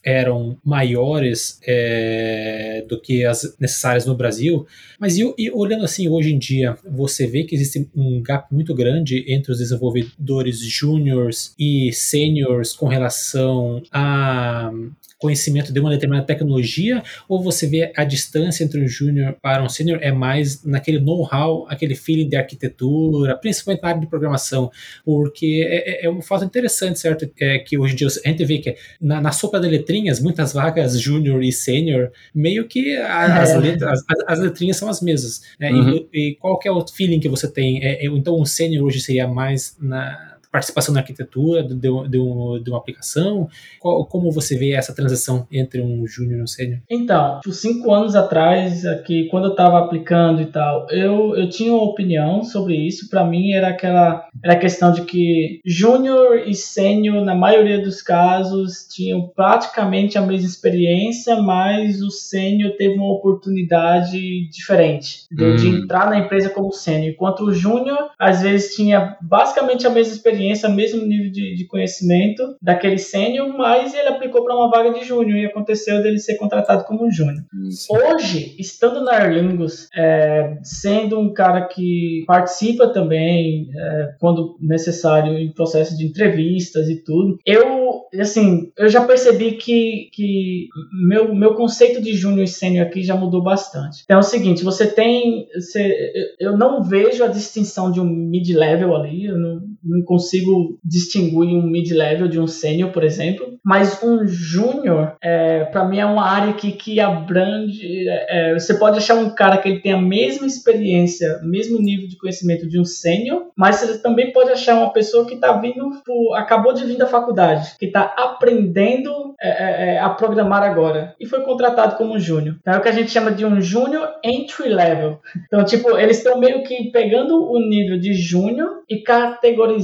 eram maiores é, do que as necessárias no Brasil, mas e, e olhando assim hoje em dia, você vê que existe um gap muito grande entre os desenvolvedores júniors e sêniors com relação a conhecimento de uma determinada tecnologia, ou você vê a distância entre um júnior para um sênior é mais naquele know-how, aquele feeling de arquitetura, principalmente na área de programação, porque é, é- é um fato interessante, certo? É que hoje em dia a gente vê que na, na sopa de letrinhas, muitas vagas júnior e sênior, meio que a- as, É. letras, as, as letrinhas são as mesmas. né? Uhum. E, e qual que é o feeling que você tem? É, é- então, um sênior hoje seria mais na participação na arquitetura de, de, de um- de uma aplicação? Qual- como você vê essa transição entre um júnior e um sênior? Então, tipo, cinco anos atrás, aqui, quando eu estava aplicando e tal, eu, eu tinha uma opinião sobre isso. Para mim, era aquela era a questão de que júnior e sênior, na maioria dos casos, tinham praticamente a mesma experiência, mas o sênior teve uma oportunidade diferente entendeu? de Hum. entrar na empresa como sênior, enquanto o júnior, às vezes, tinha basicamente a mesma experiência experiência, mesmo nível de, de conhecimento daquele sênior, mas ele aplicou para uma vaga de júnior e aconteceu dele ser contratado como júnior. Hoje, estando na Aer Lingus, é, sendo um cara que participa também, é, quando necessário, em processo de entrevistas e tudo, eu, assim, eu já percebi que, que meu, meu conceito de júnior e sênior aqui já mudou bastante. Então é o seguinte, você tem, você, eu não vejo a distinção de um mid-level ali, eu não, não consigo distinguir um mid-level de um sênior, por exemplo, mas um júnior, é, para mim, é uma área que, que abrange. É, você pode achar um cara que ele tem a mesma experiência, mesmo nível de conhecimento de um sênior, mas você também pode achar uma pessoa que está vindo, por, acabou de vir da faculdade, que está aprendendo é, é, é, a programar agora e foi contratado como júnior. Então é o que a gente chama de um júnior entry level. Então, tipo, eles estão meio que pegando o nível de júnior e categorizando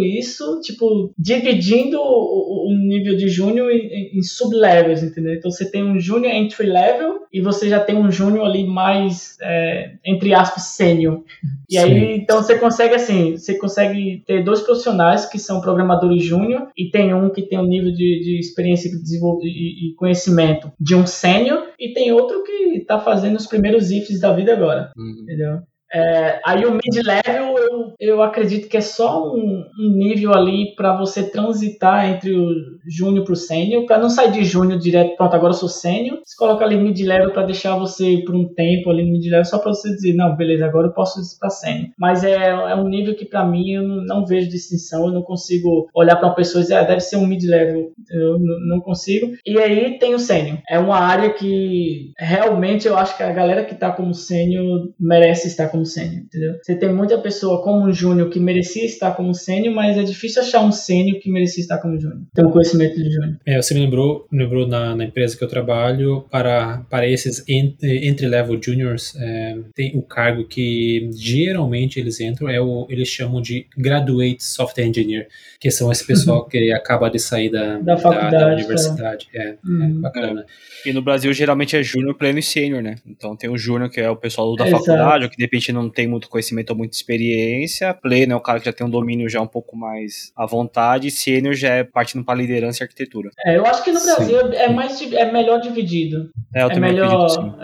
isso, tipo, dividindo o, o nível de júnior em, em sublevels, entendeu? Então você tem um júnior entry level e você já tem um júnior ali mais, é, entre aspas, sênior. E Sim. aí, então você consegue assim, você consegue ter dois profissionais que são programadores júnior e tem um que tem um nível de, de experiência e, e conhecimento de um sênior e tem outro que está fazendo os primeiros ifs da vida agora, uhum. entendeu? É, aí o mid-level eu, eu acredito que é só um, um nível ali para você transitar entre o júnior para o sênior, para não sair de júnior direto, pronto, agora eu sou sênior. Você coloca ali mid-level para deixar você por um tempo ali no mid-level, só para você dizer, não, beleza, agora eu posso ir para sênior. Mas é, é um nível que para mim eu não, vejo distinção, eu não consigo olhar para uma pessoa e dizer, ah, deve ser um mid-level, eu não consigo. E aí tem o sênior. É uma área que realmente eu acho que a galera que está como sênior merece estar como sênior, entendeu? Você tem muita pessoa como um júnior que merecia estar como sênior, mas é difícil achar um sênior que merecia estar como júnior. Tem um conhecimento de júnior. É, você me lembrou, me lembrou na, na, empresa que eu trabalho, para, para esses entry-level juniors, é, tem o cargo que geralmente eles entram, é o, eles chamam de Graduate Software Engineer, que são esse pessoal uhum. que acaba de sair da, da, da, da universidade. É, é uhum. bacana. E no Brasil geralmente é júnior, pleno e sênior, né? Então tem o júnior que é o pessoal da Exato. faculdade, ou que de repente não tem muito conhecimento ou muita experiência. Pleno é o cara que já tem um domínio já um pouco mais à vontade. E sênior já é partindo para liderança e arquitetura. É, eu acho que no Brasil sim. é mais é melhor dividido. É, eu é melhor. Acredito,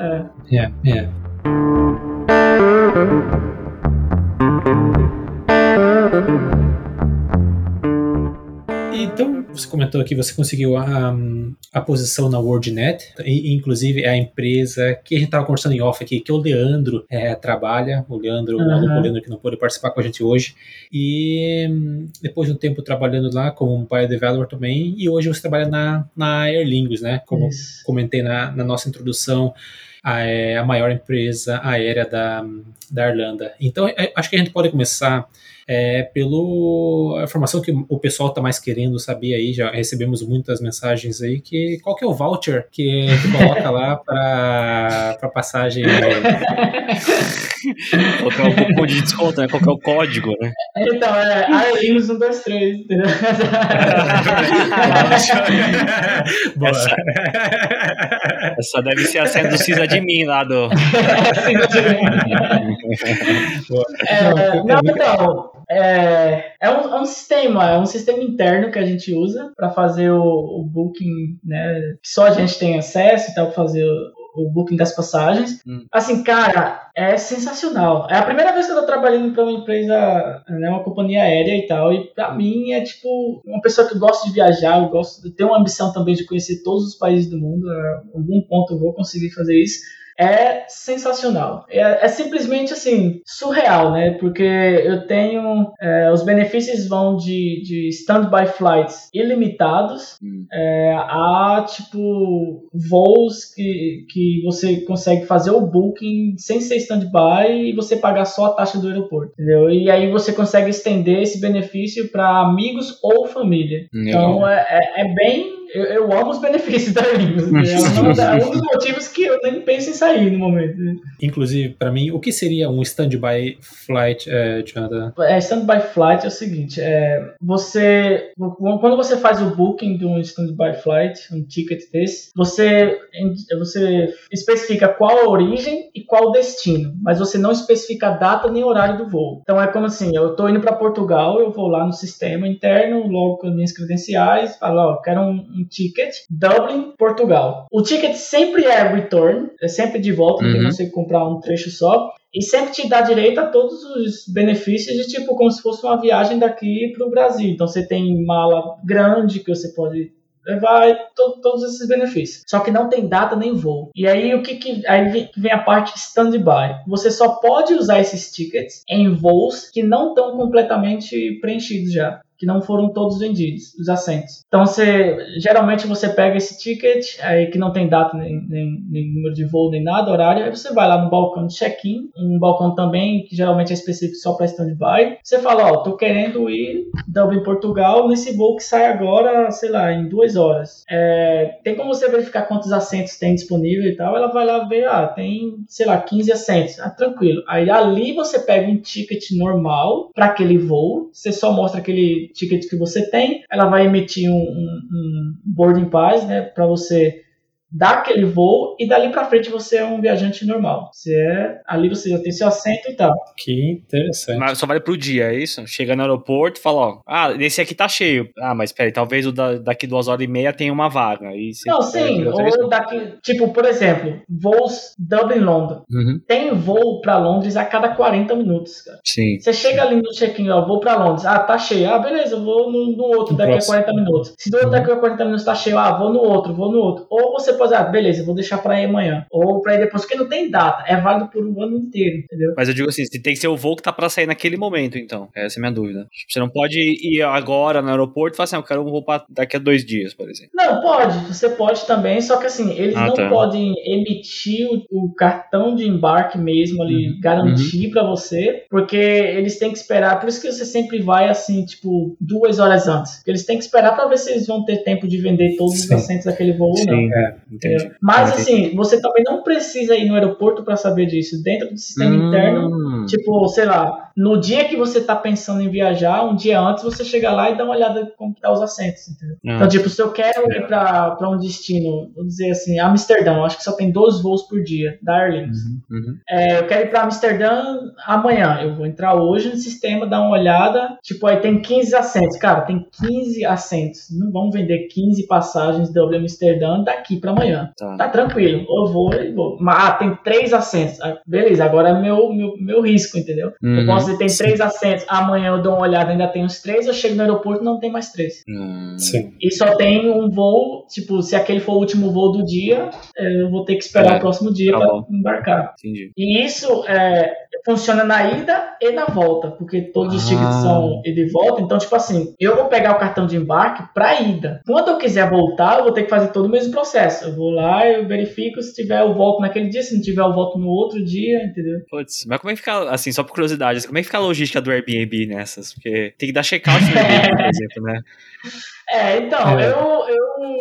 é. é, é. Então, você comentou aqui, você conseguiu a, a posição na WordNet, e, inclusive é a empresa que a gente estava conversando em off aqui, que o Leandro é, trabalha, o Leandro, uhum. o Leandro que não pôde participar com a gente hoje, e depois de um tempo trabalhando lá como Bio Developer também, e hoje você trabalha na, na Aer Lingus, né? Como Isso. comentei na, na nossa introdução, a, é a maior empresa aérea da, da Irlanda. Então, é, acho que a gente pode começar é, pelo a informação que o pessoal está mais querendo saber aí, já recebemos muitas mensagens aí, que qual que é o voucher que tu coloca lá para passagem? qual é o cupom de desconto, né? Qual é o código, né? Então, é Arlinhos 1, 2, 3, entendeu? Essa, essa deve ser a senha do Cisa de mim lá do. é, não, então, é, é, um, é um sistema, é um sistema interno que a gente usa para fazer o, o, booking, né? Que só a gente tem acesso e tal, para fazer o, o booking das passagens. Hum. Assim, cara, é sensacional. É a primeira vez que eu tô trabalhando para uma empresa, né, uma companhia aérea e tal, e para mim é tipo uma pessoa que gosta de viajar, eu gosto de ter uma ambição também de conhecer todos os países do mundo. A algum ponto eu vou conseguir fazer isso é sensacional. É, é, simplesmente assim, surreal, né? Porque eu tenho. É, os benefícios vão de, de stand-by flights ilimitados hum. é, a tipo voos que, que você consegue fazer o booking sem ser stand-by e você pagar só a taxa do aeroporto, entendeu? E aí você consegue estender esse benefício para amigos ou família. Então é, é, é bem eu, eu amo os benefícios da Aer Hum. É um dos motivos que eu nem penso em sair no momento. Inclusive, pra mim, o que seria um stand-by flight, é, Jonathan? É, stand-by flight é o seguinte, é, você, quando você faz o booking de um stand-by flight, um ticket desse, você, você especifica qual a origem e qual o destino, mas você não especifica a data nem horário do voo. Então é como assim, eu tô indo para Portugal, eu vou lá no sistema interno, logo com as minhas credenciais, falo, ó, quero um, um ticket, Dublin, Portugal. O ticket sempre é return, é sempre de volta, tem Uhum. como você comprar um trecho só. E sempre te dá direito a todos os benefícios de tipo como se fosse uma viagem daqui para o Brasil. Então você tem mala grande que você pode levar e to- todos esses benefícios. Só que não tem data nem voo. E aí o que, que aí vem a parte standby. Você só pode usar esses tickets em voos que não estão completamente preenchidos já. Que não foram todos vendidos, os assentos. Então você geralmente você pega esse ticket aí que não tem data nem, nem, nem número de voo nem nada, horário, aí você vai lá no balcão de check-in, um balcão também que geralmente é específico só para standby. Você fala, ó, tô querendo ir Dublin, Portugal, nesse voo que sai agora, sei lá, em duas horas. É, tem como você verificar quantos assentos tem disponível e tal. Ela vai lá ver, ah, tem, sei lá, 15 assentos. Ah, tranquilo. Aí ali você pega um ticket normal para aquele voo. Você só mostra aquele ticket que você tem. Ela vai emitir um, um, um boarding pass, né, para você dar aquele voo e dali para frente você é um viajante normal. Você é, ali você já tem seu assento e tal. Que interessante. Mas só vale pro dia, é isso? Chega no aeroporto e fala, ó, ah, esse aqui tá cheio. Ah, mas peraí, talvez o da- daqui duas horas e meia tenha uma vaga. Não, sim, isso? ou daqui, tipo, por exemplo, voos Dublin-London. Uhum, Tem voo para Londres a cada 40 minutos, cara. Sim. Você chega ali no check-in, ó, vou pra Londres. Ah, tá cheio. Ah, beleza, eu vou no, no outro No daqui próximo. a 40 minutos. Se do outro daqui a 40 minutos tá cheio, ah, vou no outro, vou no outro. Ou você pode, ah, beleza, vou deixar pra ir amanhã. Ou pra ir depois, porque não tem data. É válido por um ano inteiro, entendeu? Mas eu digo assim, tem que ser o voo que tá pra sair naquele momento, então. Essa é a minha dúvida. Você não pode ir agora no aeroporto e falar assim, ah, eu quero um voo pra daqui a dois dias, por exemplo. Não, pode. Você pode também, só que assim, eles Ah, não tá. podem emitir o, o cartão de embarque mesmo ali, Uhum. garantir pra você, porque eles têm que esperar. Por isso que você sempre vai assim, tipo, duas horas antes. Porque Eles têm que esperar pra ver se eles vão ter tempo de vender todos Sim. os assentos daquele voo ou não. É, entendi. Mas Ah, assim, você também não precisa ir no aeroporto pra saber disso. Dentro do sistema Hum. interno, tipo, sei lá, no dia que você tá pensando em viajar, um dia antes você chega lá e dá uma olhada como que tá os assentos, entendeu? Ah, Então, tipo, se eu quero ir pra, pra um destino, vou dizer assim, Amsterdã, eu acho que só tem 12 voos por dia da Airlines. uhum. É, eu quero ir pra Amsterdã amanhã. Eu vou entrar hoje no sistema, dar uma olhada. Tipo, aí tem 15 assentos. Cara, tem 15 assentos. Não vão vender 15 passagens de Dublin Amsterdã daqui pra amanhã. Tá. Tá tranquilo. Eu vou e vou. Ah, tem três assentos. Ah, beleza, agora é meu, meu, meu risco, entendeu? Eu Uhum. posso dizer, tem três assentos. Amanhã eu dou uma olhada, ainda tem os três. Eu chego no aeroporto não tem mais três. Hum. sim. E só tem um voo, tipo, se aquele for o último voo do dia, eu vou ter que esperar É, o próximo dia tá pra bom. embarcar. Entendi. E isso é, funciona na ida e na volta, porque todos os Ah. tickets são ida e volta. Então, tipo assim, eu vou pegar o cartão de embarque pra ida. Quando eu quiser voltar, eu vou ter que fazer todo o mesmo processo. Eu vou lá, eu verifico se tiver eu volto naquele dia, se não tiver eu volto no outro dia, entendeu? Putz, mas como é que fica, assim, só por curiosidade, como é que fica a logística do Airbnb nessas? Porque tem que dar check-out no Airbnb, por exemplo, né? É, então, É. Eu,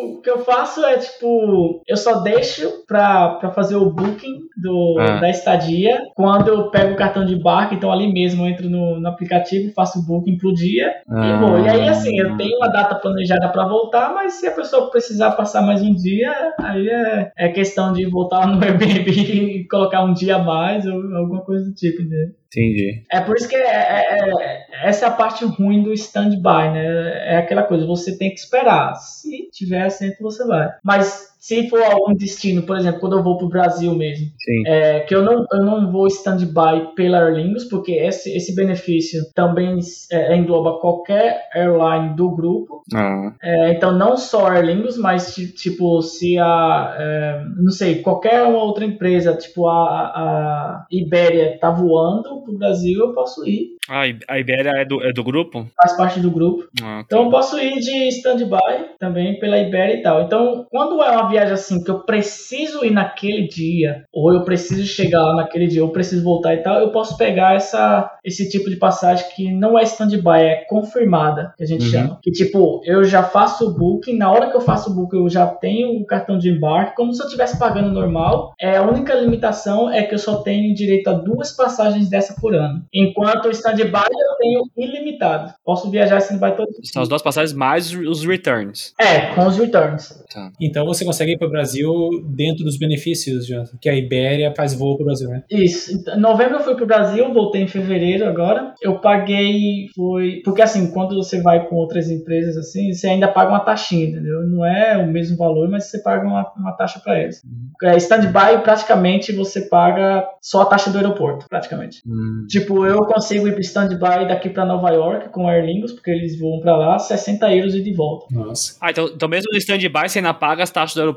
eu, o que eu faço é, tipo, eu só deixo pra, pra fazer o booking do, Ah. da estadia quando eu pego o cartão de embarque, então ali mesmo eu entro no, no aplicativo, faço o booking pro dia e vou. E aí, assim, eu tenho uma data planejada pra voltar, mas se a pessoa precisar passar mais um dia, aí é, é questão de voltar no Airbnb e colocar um dia a mais ou alguma coisa do tipo, entendeu? Entendi. É por isso que é, é- é- essa é a parte ruim do stand-by, né? É aquela coisa, você tem que esperar. Se tiver assento, você vai. Mas se for algum destino, por exemplo, quando eu vou pro Brasil mesmo, é, que eu não, eu não vou stand-by pela Aer Lingus, porque esse, esse benefício também é, engloba qualquer airline do grupo. Ah, É, então, não só a Aer Lingus, mas ti- tipo, se a. é, não sei, qualquer uma outra empresa, tipo a, a Ibéria, tá voando pro Brasil, eu posso ir. Ah, a Ibéria é do, é do grupo? Faz parte do grupo. Ah, Então eu posso ir de stand-by também pela Ibéria e tal. Então, quando é uma viagem assim que eu preciso ir naquele dia, ou eu preciso chegar lá naquele dia, ou eu preciso voltar e tal, eu posso pegar essa, esse tipo de passagem que não é stand-by, é confirmada, que a gente Uhum. chama. Que tipo, eu já faço o booking, na hora que eu faço o booking eu já tenho o cartão de embarque, como se eu estivesse pagando normal. É, a única limitação é que eu só tenho direito a duas passagens dessa por ano. Enquanto o stand-by eu tenho ilimitado. Posso viajar stand-by todo São as duas passagens mais os returns. É, com os returns. Então você consegue ir para o Brasil dentro dos benefícios, Jonathan, que a Ibéria faz voo para o Brasil, né? Isso. Em novembro eu fui pro Brasil, voltei em fevereiro agora. Eu paguei, foi. Porque assim, quando você vai com outras empresas assim, você ainda paga uma taxinha, entendeu? Não é o mesmo valor, mas você paga uma, uma taxa para eles. É, stand-by, praticamente, você paga só a taxa do aeroporto, praticamente. Tipo, eu consigo ir pro stand-by daqui para Nova York com a Aer Lingus, porque eles voam para lá, 60 euros e de volta. Nossa. Ah, então, então mesmo no stand-by você ainda paga as taxas do aeroporto.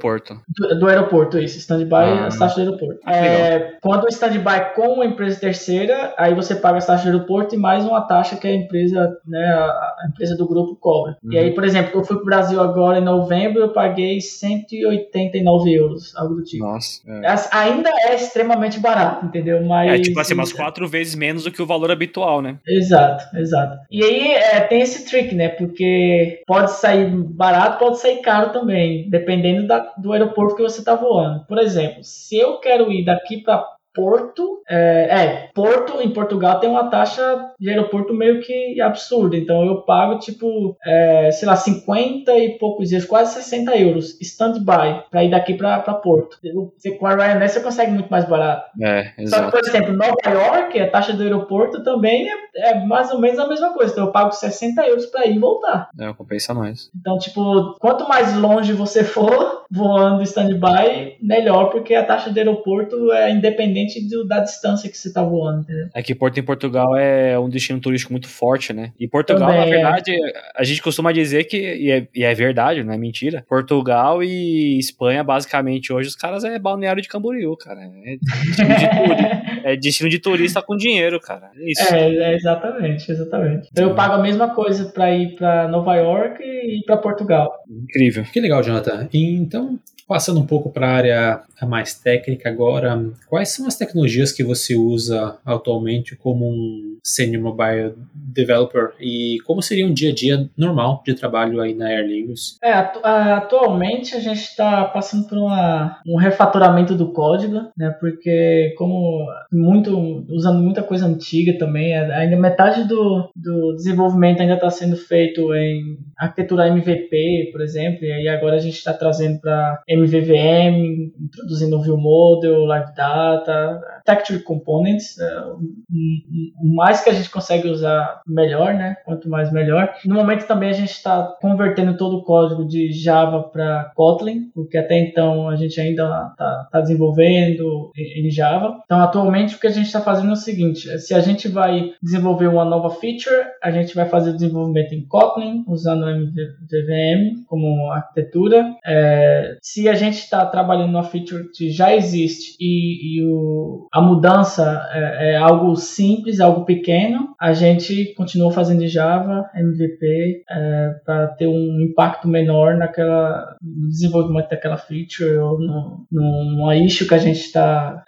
Do, do aeroporto, isso. Stand-by, Ah. as taxas do aeroporto. É, quando o stand-by com uma empresa terceira, aí você paga as taxas do aeroporto e mais uma taxa que a empresa, né, a, empresa do grupo cobra. E aí, por exemplo, eu fui pro Brasil agora em novembro, eu paguei 189 euros, algo do tipo. Nossa. É. As- Ainda é extremamente barato, entendeu? Mas. É tipo assim, umas quatro vezes menos do que o valor habitual, né? Exato, exato. E aí é, tem esse trick, né? Porque pode sair barato, pode sair caro também, dependendo da- do aeroporto que você está voando. Por exemplo, se eu quero ir daqui para Porto, é, é, Porto em Portugal tem uma taxa de aeroporto meio que absurda. Então eu pago tipo, é, sei lá, 50 e poucos dias, quase 60 euros stand-by para ir daqui para Porto. Você, com a Ryanair você consegue muito mais barato. É, Só que, por exemplo, Nova York, a taxa do aeroporto também é, é mais ou menos a mesma coisa. Então eu pago 60 euros para ir e voltar. É, compensa mais. Então, tipo, quanto mais longe você for voando stand-by, melhor, porque a taxa do aeroporto é independente do- da distância que você tá voando, entendeu? É que Porto em Portugal é um destino turístico muito forte, né? E Portugal, Também na é. verdade, a gente costuma dizer que, e é, e é verdade, não é mentira, Portugal e Espanha, basicamente, hoje, os caras é balneário de Camboriú, cara. É destino de, turi- é destino de turista com dinheiro, cara. É isso. É, é, exatamente, exatamente. Então eu pago a mesma coisa para ir para Nova York e para Portugal. Incrível. Que legal, Jonathan. Então, passando um pouco para a área mais técnica agora, quais são as tecnologias que você usa atualmente como um senior mobile developer e como seria um dia a dia normal de trabalho aí na Lingus? É, atualmente a gente está passando por uma- um refatoramento do código, né? Porque como muito usando muita coisa antiga também, ainda metade do, do desenvolvimento ainda está sendo feito em arquitetura MVP, por exemplo, e aí agora a gente está trazendo para MVVM, introduzindo o View Model, Live Data, uh, Texture Components, é, o- o mais que a gente consegue usar, melhor, né? Quanto mais melhor. No momento também a gente está convertendo todo o código de Java para Kotlin, porque até então a gente ainda está desenvolvendo em Java. Então, atualmente, o que a gente está fazendo é o seguinte: se a gente vai desenvolver uma nova feature, a gente vai fazer o desenvolvimento em Kotlin, usando o MVVM como arquitetura. É, se a gente está trabalhando numa feature que já existe e, e o, a mudança é, é algo simples, algo pequeno, a gente continua fazendo Java, MVP, para ter um impacto menor naquela, no desenvolvimento daquela feature ou no, numa issue que a gente está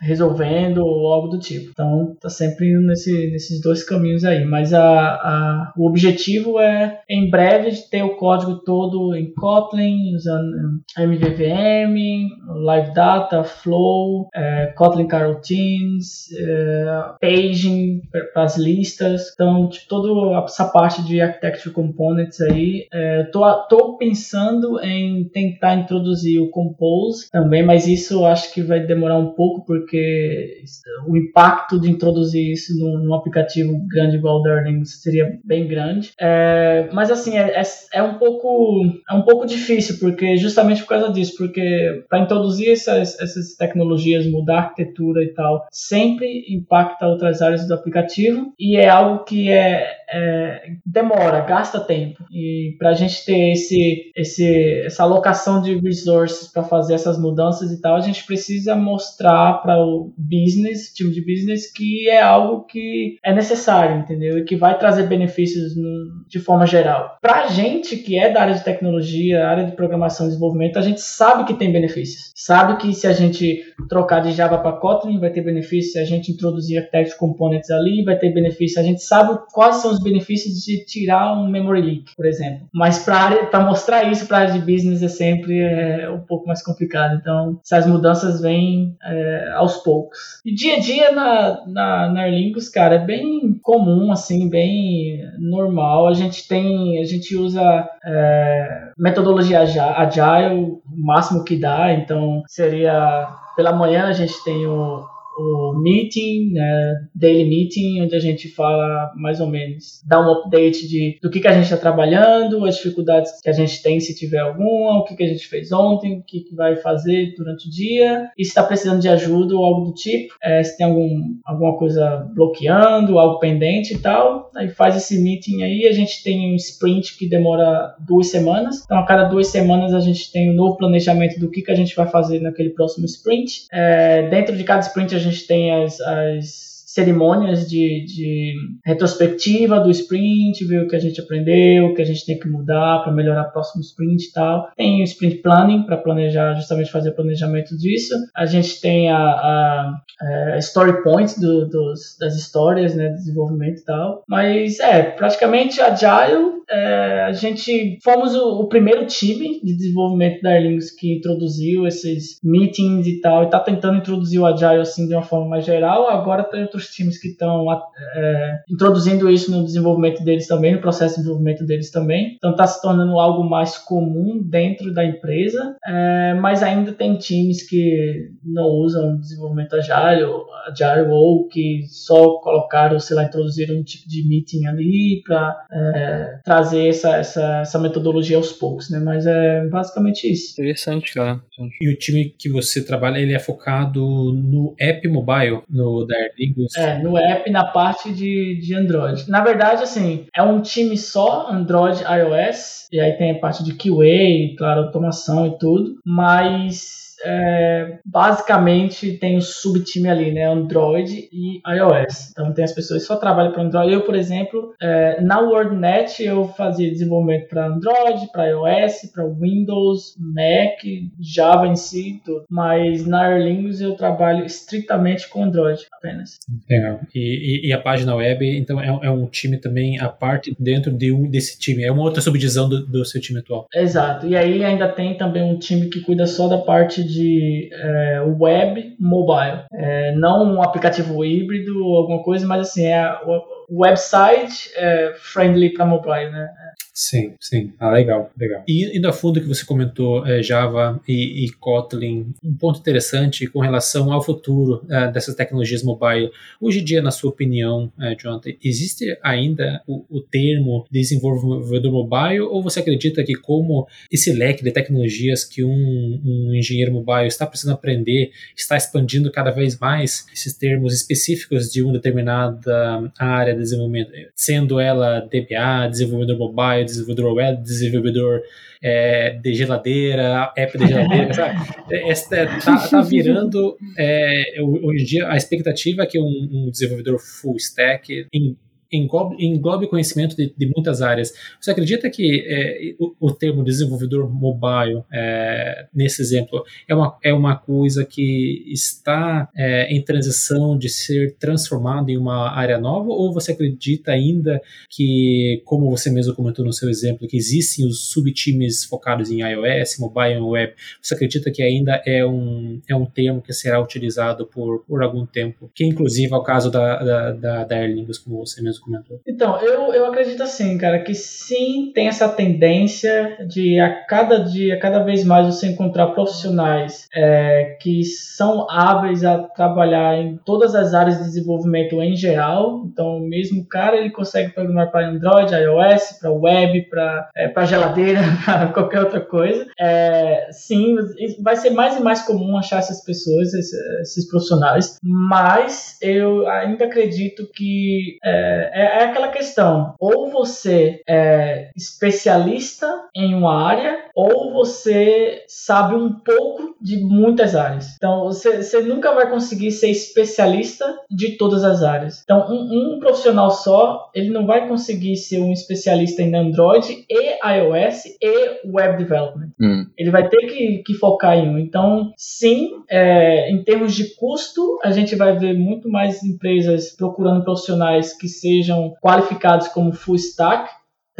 resolvendo ou algo do tipo. Então, está sempre nesse, nesses dois caminhos aí. Mas a, a, o objetivo é, em breve, ter o código todo em Kotlin, usando MVVM, Live Data, Flow, é, Kotlin Coroutines, é, Paging para as listas. Então, tipo, toda essa parte de Architecture Components aí, é, tô, tô pensando em tentar introduzir o Compose também, mas isso eu acho que vai demorar um pouco porque o impacto de introduzir isso num, num aplicativo grande igual o Darling seria bem grande. É, mas assim, é, é, é, um pouco é um pouco difícil porque justamente por causa disso, porque para introduzir essas, essas tecnologias, mudar arquitetura e tal, sempre impacta outras áreas do aplicativo e é algo que é, é demora, gasta tempo. E para a gente ter esse, esse, essa alocação de resources para fazer essas mudanças e tal, a gente precisa mostrar para ao business, time de business, que é algo que é necessário, entendeu? E que vai trazer benefícios no, de forma geral. Para a gente que é da área de tecnologia, área de programação e desenvolvimento, a gente sabe que tem benefícios. Sabe que se a gente trocar de Java para Kotlin vai ter benefício, se a gente introduzir Architect Components ali vai ter benefício. A gente sabe quais são os benefícios de tirar um memory leak, por exemplo. Mas para mostrar isso para a área de business é sempre é, um pouco mais complicado. Então, essas mudanças vêm é, aos poucos. E dia a dia na, na, na Erlingus, cara, é bem comum, assim, bem normal. A gente tem, a gente usa é, metodologia agile, o máximo que dá. Então, seria pela manhã a gente tem o o meeting, né, daily meeting, onde a gente fala mais ou menos, dá um update de do que, que a gente está trabalhando, as dificuldades que a gente tem, se tiver alguma, o que, que a gente fez ontem, o que, que vai fazer durante o dia, e se está precisando de ajuda ou algo do tipo, é, se tem algum, alguma coisa bloqueando, algo pendente e tal, aí faz esse meeting aí, a gente tem um sprint que demora duas semanas, então a cada duas semanas a gente tem um novo planejamento do que, que a gente vai fazer naquele próximo sprint. É, dentro de cada sprint a gente gente tem as, as cerimônias de, de, retrospectiva do sprint, ver o que a gente aprendeu, o que a gente tem que mudar para melhorar o próximo sprint e tal. Tem o sprint planning para planejar, justamente fazer planejamento disso. A gente tem a, a, a story points do, dos, das histórias, né, desenvolvimento e tal. Mas é, praticamente Agile, é, a gente fomos o, o, primeiro time de desenvolvimento da Airlingus que introduziu esses meetings e tal, e está tentando introduzir o Agile assim de uma forma mais geral. Agora tem outros times que estão é, introduzindo isso no desenvolvimento deles também, no processo de desenvolvimento deles também. Então está se tornando algo mais comum dentro da empresa, é, mas ainda tem times que não usam desenvolvimento Agile, Agile ou que só colocaram, sei lá, introduziram um tipo de meeting ali para é, trazer essa, essa, essa metodologia aos poucos, né? Mas é basicamente isso. Interessante, cara. E o time que você trabalha, ele é focado no app mobile, no da Airlingus? É, no app, na parte de, de Android. Na verdade, assim, é um time só, Android, iOS, e aí tem a parte de QA, claro, automação e tudo, mas é, basicamente tem o subtime ali, né? Android e iOS. Então tem as pessoas que só trabalham para Android. Eu, por exemplo, é, na WordNet eu fazia desenvolvimento para Android, para iOS, para Windows, Mac, Java em si, tudo. Mas na Aer Lingus eu trabalho estritamente com Android apenas. Legal. E, e, e a página web, então, é, é, um time também a parte dentro de um desse time. É uma outra subdivisão do, do seu time atual. Exato. E aí ainda tem também um time que cuida só da parte de é, web mobile. É, não um aplicativo híbrido ou alguma coisa, mas assim, é website é, friendly para mobile, né? Sim, sim. Ah, legal, legal. E indo a fundo que você comentou é, Java e, e, Kotlin, um ponto interessante com relação ao futuro é, dessas tecnologias mobile. Hoje em dia, na sua opinião, é, Jonathan, existe ainda o, o, termo desenvolvedor mobile ou você acredita que como esse leque de tecnologias que um, um engenheiro mobile está precisando aprender está expandindo cada vez mais esses termos específicos de uma determinada área de desenvolvimento, sendo ela DBA, desenvolvedor mobile, desenvolvedor web, desenvolvedor é, de geladeira, app de geladeira, sabe? É, é, tá, tá, virando, é, hoje em dia, a expectativa é que um, um desenvolvedor full stack em englobe, englobe conhecimento de, de, muitas áreas. Você acredita que é, o, o, termo desenvolvedor mobile, é, nesse exemplo, é uma, é uma coisa que está é, em transição de ser transformado em uma área nova, ou você acredita ainda que, como você mesmo comentou no seu exemplo, que existem os subtimes focados em iOS, mobile e web, você acredita que ainda é um, é um termo que será utilizado por, por algum tempo, que inclusive é o caso da, da, da, da Lingus, como você mesmo comentou. Então, eu, eu acredito assim, cara, que sim tem essa tendência de a cada dia, cada vez mais você encontrar profissionais é, que são hábeis a trabalhar em todas as áreas de desenvolvimento em geral. Então, o mesmo cara ele consegue programar para Android, iOS, para web, para é, geladeira, para qualquer outra coisa. É, sim, vai ser mais e mais comum achar essas pessoas, esses, esses profissionais, mas eu ainda acredito que é, é, é aquela questão: ou você é especialista em uma área ou você sabe um pouco de muitas áreas. Então, você, você nunca vai conseguir ser especialista de todas as áreas. Então, um, um profissional só, ele não vai conseguir ser um especialista em Android e iOS e Web Development. Hum. Ele vai ter que, que focar em um. Então, sim, é, em termos de custo, a gente vai ver muito mais empresas procurando profissionais que sejam qualificados como full stack.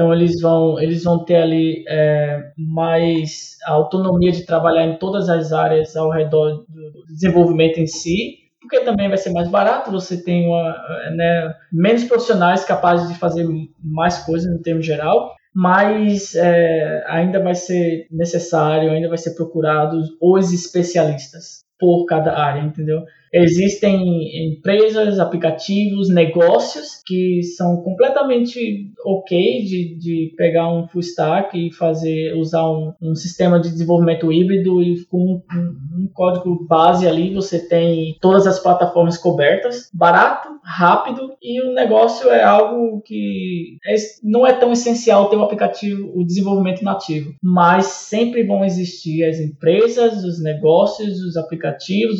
Então, eles vão, eles vão ter ali é, mais autonomia de trabalhar em todas as áreas ao redor do desenvolvimento em si porque também vai ser mais barato, você tem uma, né, menos profissionais capazes de fazer mais coisas no termo geral, mas é, ainda vai ser necessário, ainda vai ser procurado os especialistas por cada área, entendeu? Existem empresas, aplicativos, negócios que são completamente ok de, de pegar um full stack e fazer usar um, um sistema de desenvolvimento híbrido e com um, um, código base ali você tem todas as plataformas cobertas, barato, rápido e o negócio é algo que é, não é tão essencial ter o aplicativo, o desenvolvimento nativo, mas sempre vão existir as empresas, os negócios, os aplicativos,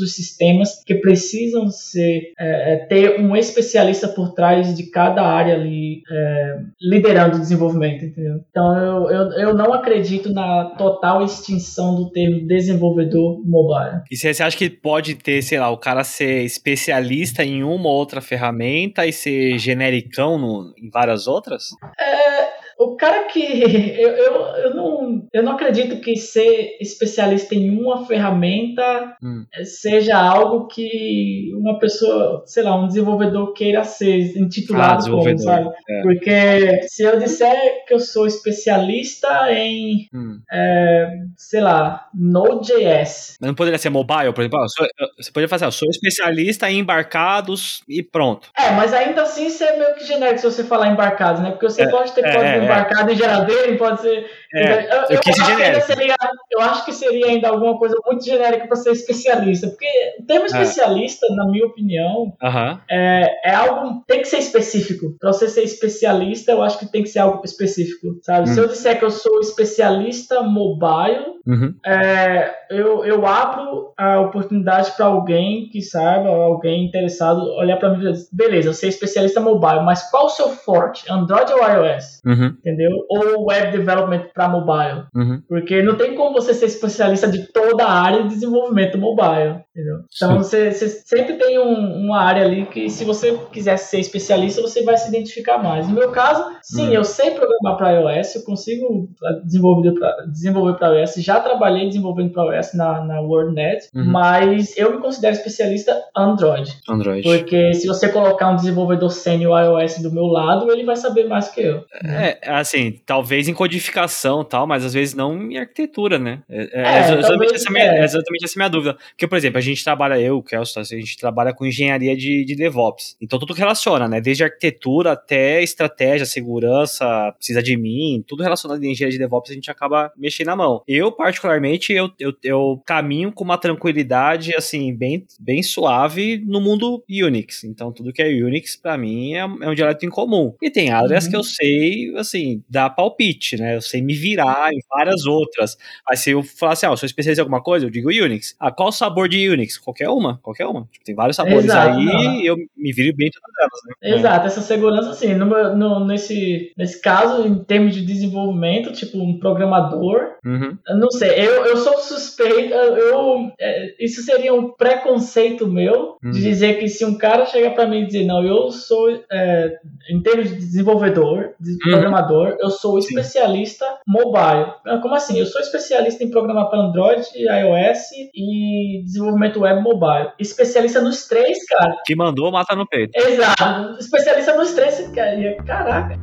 os sistemas que precisam ser é, é, ter um especialista por trás de cada área ali é, liderando o desenvolvimento, entendeu? Então eu, eu, eu não acredito na total extinção do termo desenvolvedor mobile. E você acha que pode ter, sei lá, o cara ser especialista em uma ou outra ferramenta e ser genericão no, em várias outras? É, o cara que. Eu, eu, eu, não, eu não acredito que ser especialista em uma ferramenta hum. seja algo que uma pessoa, sei lá, um desenvolvedor queira ser intitulado ah, como, sabe? É. Porque se eu disser que eu sou especialista em, hum. é, sei lá, Node.js. Mas não poderia ser mobile, por exemplo? Sou, você poderia fazer, eu sou especialista em embarcados e pronto. É, mas ainda assim isso é meio que genérico se você falar embarcados, né? Porque você é, pode ter é, código é, embarcado em geladeira, pode ser. É, eu, eu, quis eu, seria, eu acho que seria ainda alguma coisa muito genérica para ser especialista. Porque o termo é. especialista, na minha opinião, uh -huh. é, é algo. tem que ser específico. Para você ser especialista, eu acho que tem que ser algo específico. Sabe? Se hum. eu disser que eu sou especialista mobile, uhum. é, eu, eu abro a oportunidade para alguém que saiba, alguém interessado, olhar para mim e dizer: beleza, você é especialista mobile, mas qual o seu forte? Android ou iOS? Uhum. Entendeu? Ou web development para mobile. Uhum. Porque não tem como você ser especialista de toda a área de desenvolvimento mobile. Entendeu? Então você, você, sempre tem um, uma área ali que, se você quiser ser especialista, você vai se identificar mais. No meu caso, sim, uhum. eu sei programar para iOS, eu consigo desenvolver para desenvolver iOS, já trabalhei desenvolvendo para iOS na, na WordNet, uhum. mas eu me considero especialista Android. Android. Porque se você colocar um desenvolvedor sênior iOS do meu lado, ele vai saber mais que eu. Né? É, assim, talvez em codificação tal, mas às vezes não em arquitetura, né? É, é, é exatamente, talvez, essa minha, é. exatamente essa minha dúvida. Porque, por exemplo, a gente trabalha, eu, o Kelso, a gente trabalha com engenharia de, de DevOps. Então tudo relaciona, né? Desde arquitetura até estratégia, segurança, precisa de mim, tudo relacionado em engenharia de DevOps a gente acaba mexendo na mão. Eu, particularmente, eu, eu, eu caminho com uma tranquilidade, assim, bem, bem suave no mundo Unix. Então tudo que é Unix, para mim, é, é um dialeto incomum. E tem áreas uhum. que eu sei, assim, dar palpite, né? Eu sei me virar em várias outras. Aí se eu falar assim, ah, eu sou especialista em alguma coisa, eu digo Unix. Ah, qual o sabor de Unix? Qualquer uma, qualquer uma. Tipo, tem vários sabores Exato, aí e eu me viro bem em todas elas, né? Exato, essa segurança, assim, no, no, nesse, nesse caso, em termos de desenvolvimento, tipo um programador, uhum. não sei, eu, eu sou suspeito, eu, é, isso seria um preconceito meu uhum. de dizer que se um cara chega para mim e dizer, não, eu sou, é, em termos de desenvolvedor, de uhum. programador, eu sou especialista mobile. Como assim? Eu sou especialista em programar para Android, iOS e desenvolvimento web mobile. Especialista nos três, cara. Que mandou, mata no peito. Exato. Especialista nos três, cara. Caraca.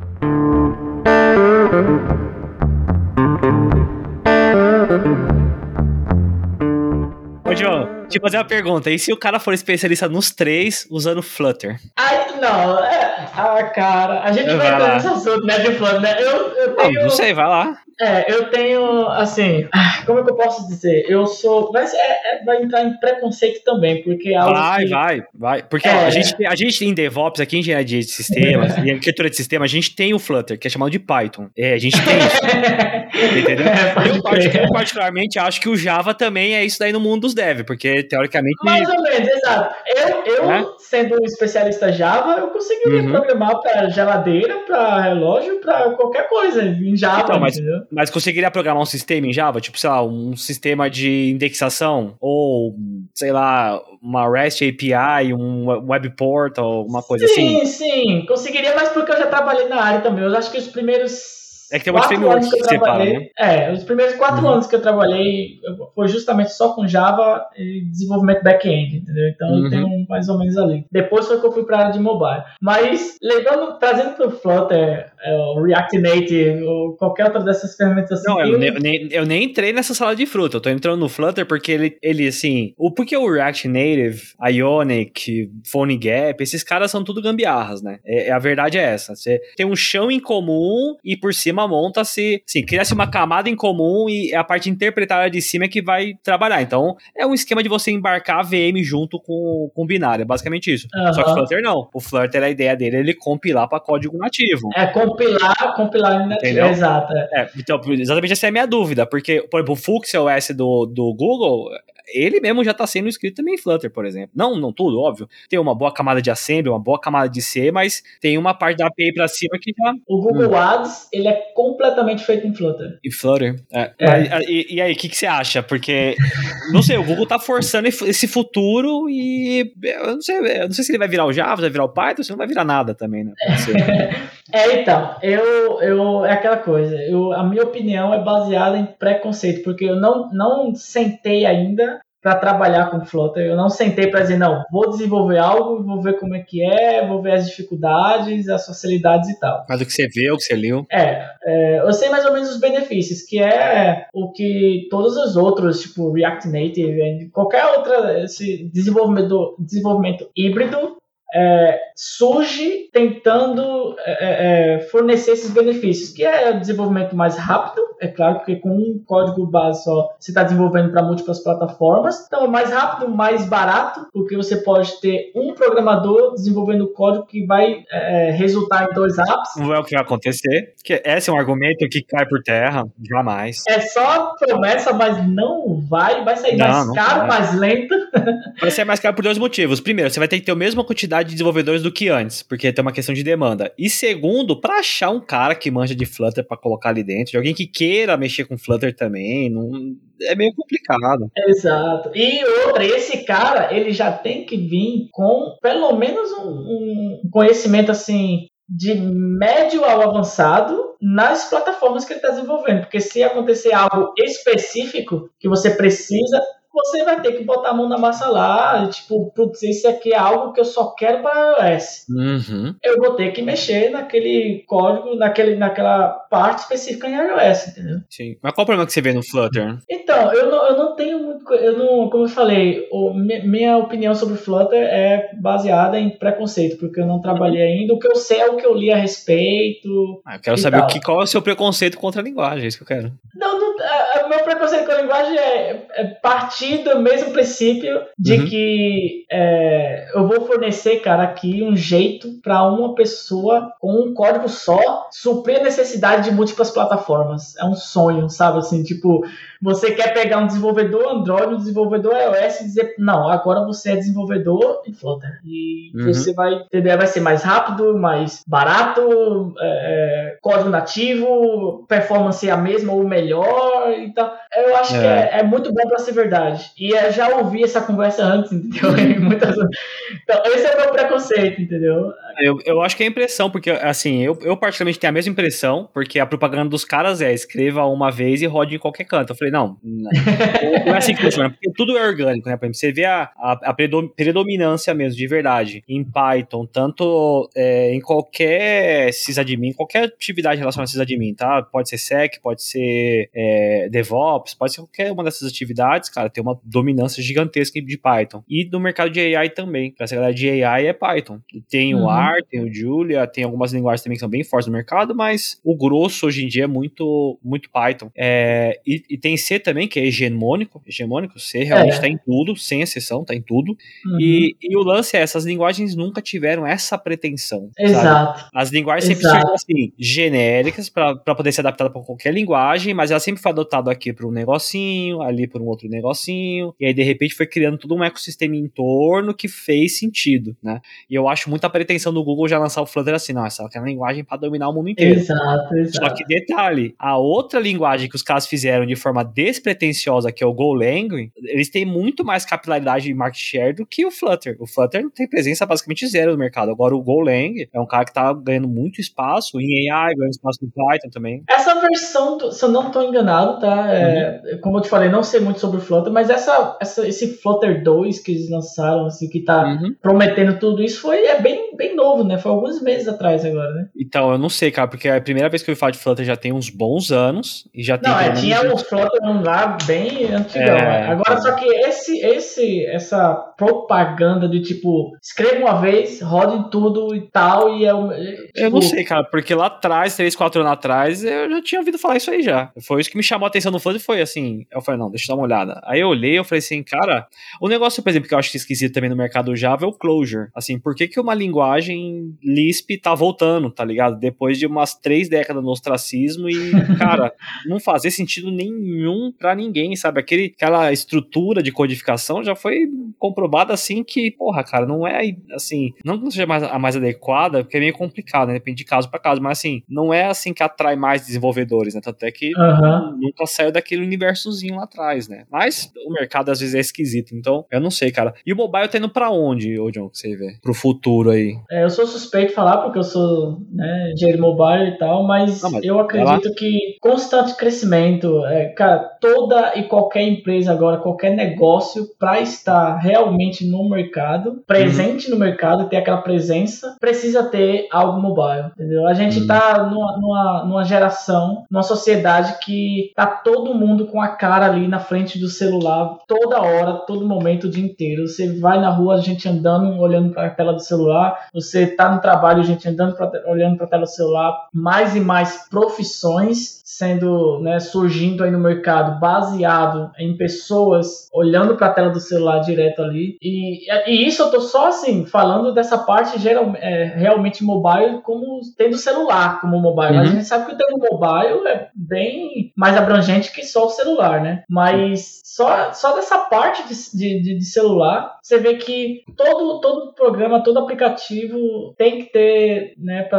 Ô, João, deixa eu fazer uma pergunta. E se o cara for especialista nos três usando Flutter? Ai, não. É... Ah, cara. A gente vai, vai entrar nesse assunto, né, de Flutter, né? Eu, eu tenho... Não, não sei, vai lá. É, eu tenho, assim, ah, como é que eu posso dizer? Eu sou. Vai, ser- é- é- vai entrar em preconceito também, porque é algo Vai, que- vai, vai. Porque ó, É. a, gente, a gente em DevOps, aqui em engenharia de sistemas, e arquitetura de sistema, a gente tem o Flutter, que é chamado de Python. É, a gente tem isso. Entendeu? É, Eu, eu particularmente acho que o Java também é isso daí no mundo dos dev, porque teoricamente. Mais ou menos, exato. Eu, eu É? sendo um especialista Java, eu conseguiria Uhum. programar para geladeira, para relógio, para qualquer coisa em Java, Então, mas- entendeu? Mas conseguiria programar um sistema em Java? Tipo, sei lá, um sistema de indexação? Ou, sei lá, uma REST API, um web portal, uma coisa assim? Sim, sim, conseguiria, mas porque eu já trabalhei na área também. Eu acho que os primeiros. É que tem quatro frameworks que que separam, trabalhei. É, os primeiros quatro Uhum. anos que eu trabalhei foi justamente só com Java e desenvolvimento back-end, entendeu? Então Uhum. eu tenho mais ou menos ali. Depois foi que eu fui para a área de mobile. Mas levando, trazendo para o Flutter, é, o React Native ou qualquer outra dessas ferramentas assim. Não, eu, eu- nem- eu nem, eu nem entrei nessa sala de fruta. Eu tô entrando no Flutter porque ele, ele assim. O, porque o React Native, Ionic, PhoneGap, esses caras são tudo gambiarras, né? É, a verdade é essa. Você tem um chão em comum e por cima monta-se. Assim, cria-se uma camada em comum e a parte interpretada de cima é que vai trabalhar. Então, é um esquema de você embarcar a VM junto com, com o binário. É basicamente isso. Só que o. Flutter não. O Flutter, a ideia dele é ele compilar para código nativo. É compilar, compilar nativo. Entendeu? Exato. é. É, então, exatamente essa é a minha dúvida, porque, por exemplo, o Flux OS do, do Google, ele mesmo já está sendo escrito também em Flutter, por exemplo. Não, não tudo, óbvio. Tem uma boa camada de assembly, uma boa camada de C, mas tem uma parte da API para cima que já. O Google Ads, ele é completamente feito em Flutter. E Flutter. É. É. E, e aí, o que, que você acha? Porque, não sei, o Google tá forçando esse futuro e eu não sei, eu não sei se ele vai virar o Java, vai virar o Python, se não vai virar nada também, né? É, então, eu, eu, é aquela coisa, eu, a minha opinião é baseada em preconceito, porque eu não, não sentei ainda para trabalhar com Flutter, eu não sentei para dizer, não, vou desenvolver algo, vou ver como é que é, vou ver as dificuldades, as facilidades e tal. Mas o que você viu, o que você leu. É, é, eu sei mais ou menos os benefícios, que é o que todos os outros, tipo React Native, qualquer outra esse desenvolvimento, desenvolvimento híbrido, é, surge tentando é, é, fornecer esses benefícios, que é o desenvolvimento mais rápido, é claro, porque com um código base só você está desenvolvendo para múltiplas plataformas, então é mais rápido, mais barato, porque você pode ter um programador desenvolvendo código que vai é, resultar em dois apps, Não é o que vai acontecer. Que esse é um argumento que cai por terra. Jamais. É só promessa, mas não vai. Vai sair Não, mais não caro, vai. mais lento. Vai ser mais caro por dois motivos. Primeiro, você vai ter que ter a mesma quantidade de desenvolvedores do que antes, porque tem uma questão de demanda. E segundo, pra achar um cara que manja de Flutter pra colocar ali dentro, de alguém que queira mexer com Flutter também, não, é meio complicado. Exato. E outra, esse cara, ele já tem que vir com pelo menos um, um conhecimento assim de médio ao avançado nas plataformas que ele está desenvolvendo. Porque se acontecer algo específico que você precisa, você vai ter que botar a mão na massa lá, tipo, putz, isso aqui é algo que eu só quero para iOS. Uhum. eu vou ter que mexer naquele código, naquele, naquela parte específica em iOS, entendeu? Sim. Mas qual o problema que você vê no Flutter? Então, eu não, eu não tenho muito. Eu não, como eu falei, o, mi- minha opinião sobre Flutter é baseada em preconceito, porque eu não trabalhei ainda. O que eu sei é o que eu li a respeito. Ah, eu quero saber o que, qual é o seu preconceito contra a linguagem, é isso que eu quero. Não, não, o meu preconceito com a linguagem é, é partir do mesmo princípio de Uhum. que é, eu vou fornecer, cara, aqui um jeito para uma pessoa com um código só suprir a necessidade de múltiplas plataformas. É um sonho, sabe? Assim, tipo, você quer pegar um desenvolvedor Android, um desenvolvedor iOS e dizer, não, agora você é desenvolvedor em Flutter. E Uhum. você vai entender, vai ser mais rápido, mais barato, é, é, código nativo, performance é a mesma ou melhor. Então, eu acho que É. é, é muito bom para ser verdade. E eu já ouvi essa conversa antes, entendeu? Muitas... Então, esse é o meu preconceito, entendeu? Eu, eu acho que é impressão, porque, assim, eu, eu particularmente tenho a mesma impressão, porque a propaganda dos caras é escreva uma vez e rode em qualquer canto. Eu falei, não, não, não é assim que funciona, porque tudo é orgânico, né? Por exemplo, você vê a, a, a predom- predominância mesmo, de verdade, em Python, tanto é, em qualquer sysadmin, qualquer atividade relacionada a sysadmin, tá? Pode ser SEC, pode ser é, DevOps, pode ser qualquer uma dessas atividades, cara, tem uma dominância gigantesca de Python. E no mercado de AI também. Pra essa galera de AI é Python. Tem o Uhum. R, Tem o Julia, tem algumas linguagens também que são bem fortes no mercado, mas o grosso hoje em dia é muito, muito Python. É, e, e, tem C também, que é hegemônico. Hegemônico, C realmente está é. em tudo, sem exceção, está em tudo. Uhum. E, e, o lance é, essas linguagens nunca tiveram essa pretensão. Exato. Sabe? As linguagens sempre Exato. assim, genéricas para poder ser adaptada para qualquer linguagem, mas ela sempre foi adotada aqui para um negocinho, ali por um outro negocinho, e aí de repente foi criando todo um ecossistema em torno que fez sentido, né? E eu acho muita pretensão do Google já lançar o Flutter assim, não, essa é uma linguagem para dominar o mundo inteiro. Exato, exato. Só que detalhe, a outra linguagem que os caras fizeram de forma despretensiosa, que é o Golang, eles têm muito mais capilaridade e market share do que o Flutter. O Flutter tem presença basicamente zero no mercado. Agora o Golang é um cara que tá ganhando muito espaço em AI, ganhando espaço no Python também. Essa versão, se eu não estou enganado, tá? É, uhum. Como eu te falei, não sei muito sobre o Flutter, mas essa, essa, esse Flutter 2 que eles lançaram, assim, que tá uhum. prometendo tudo isso, foi é bem, bem novo, né? Foi alguns meses atrás agora, né? Então, eu não sei, cara, porque a primeira vez que eu ouvi falar de Flutter já tem uns bons anos e já tem. Não, é, tinha o Flutter lá bem antigão. É, né? Agora, só que esse, esse, essa propaganda de tipo, escreva uma vez, rode tudo e tal, e é. Tipo... Eu não sei, cara, porque lá atrás, três, quatro anos atrás, eu já tinha ouvido falar isso aí já. Foi isso que me chamou a atenção no Flutter foi assim. Eu falei, não, deixa eu dar uma olhada. Aí eu olhei, eu falei assim, cara, o negócio, por exemplo, que eu acho esquisito também no mercado Java é o closure. Assim, por que, que uma linguagem Lisp tá voltando, tá ligado? Depois de umas três décadas no ostracismo e, cara, não fazer sentido nenhum para ninguém, sabe? Aquele, aquela estrutura de codificação já foi comprovada assim que, porra, cara, não é assim, não que seja mais, a mais adequada, porque é meio complicado, né? Depende de caso para caso, mas assim, não é assim que atrai mais desenvolvedores, né? Tanto é que uhum. nunca saiu daquele universozinho lá atrás, né? Mas o mercado às vezes é esquisito, então eu não sei, cara. E o mobile tá indo pra onde, ô John, que você vê? Pro futuro aí? É, eu sou suspeito de falar porque eu sou né, engenheiro mobile e tal, mas, não, mas eu acredito que constante crescimento, é, cara, toda e qualquer empresa agora, qualquer negócio, para estar realmente no mercado, presente uhum. no mercado, ter aquela presença, precisa ter algo mobile, entendeu? A gente uhum. tá numa, numa, numa geração, numa sociedade que tá todo mundo com a cara ali na frente do celular, toda hora, todo momento, o dia inteiro. Você vai na rua, a gente andando, olhando para a tela do celular, você tá no trabalho, a gente andando, pra, olhando para a tela do celular, mais e mais profissões sendo, né, surgindo aí no mercado baseado em pessoas olhando para a tela do celular direto ali. E, e isso eu tô só assim falando dessa parte geral, é, realmente mobile como tendo celular como mobile. Uhum. A gente sabe que o termo mobile é bem mais abrangente que só o celular, né? Mas só, só dessa parte de, de, de celular, você vê que todo, todo programa, todo aplicativo tem que ter, né, para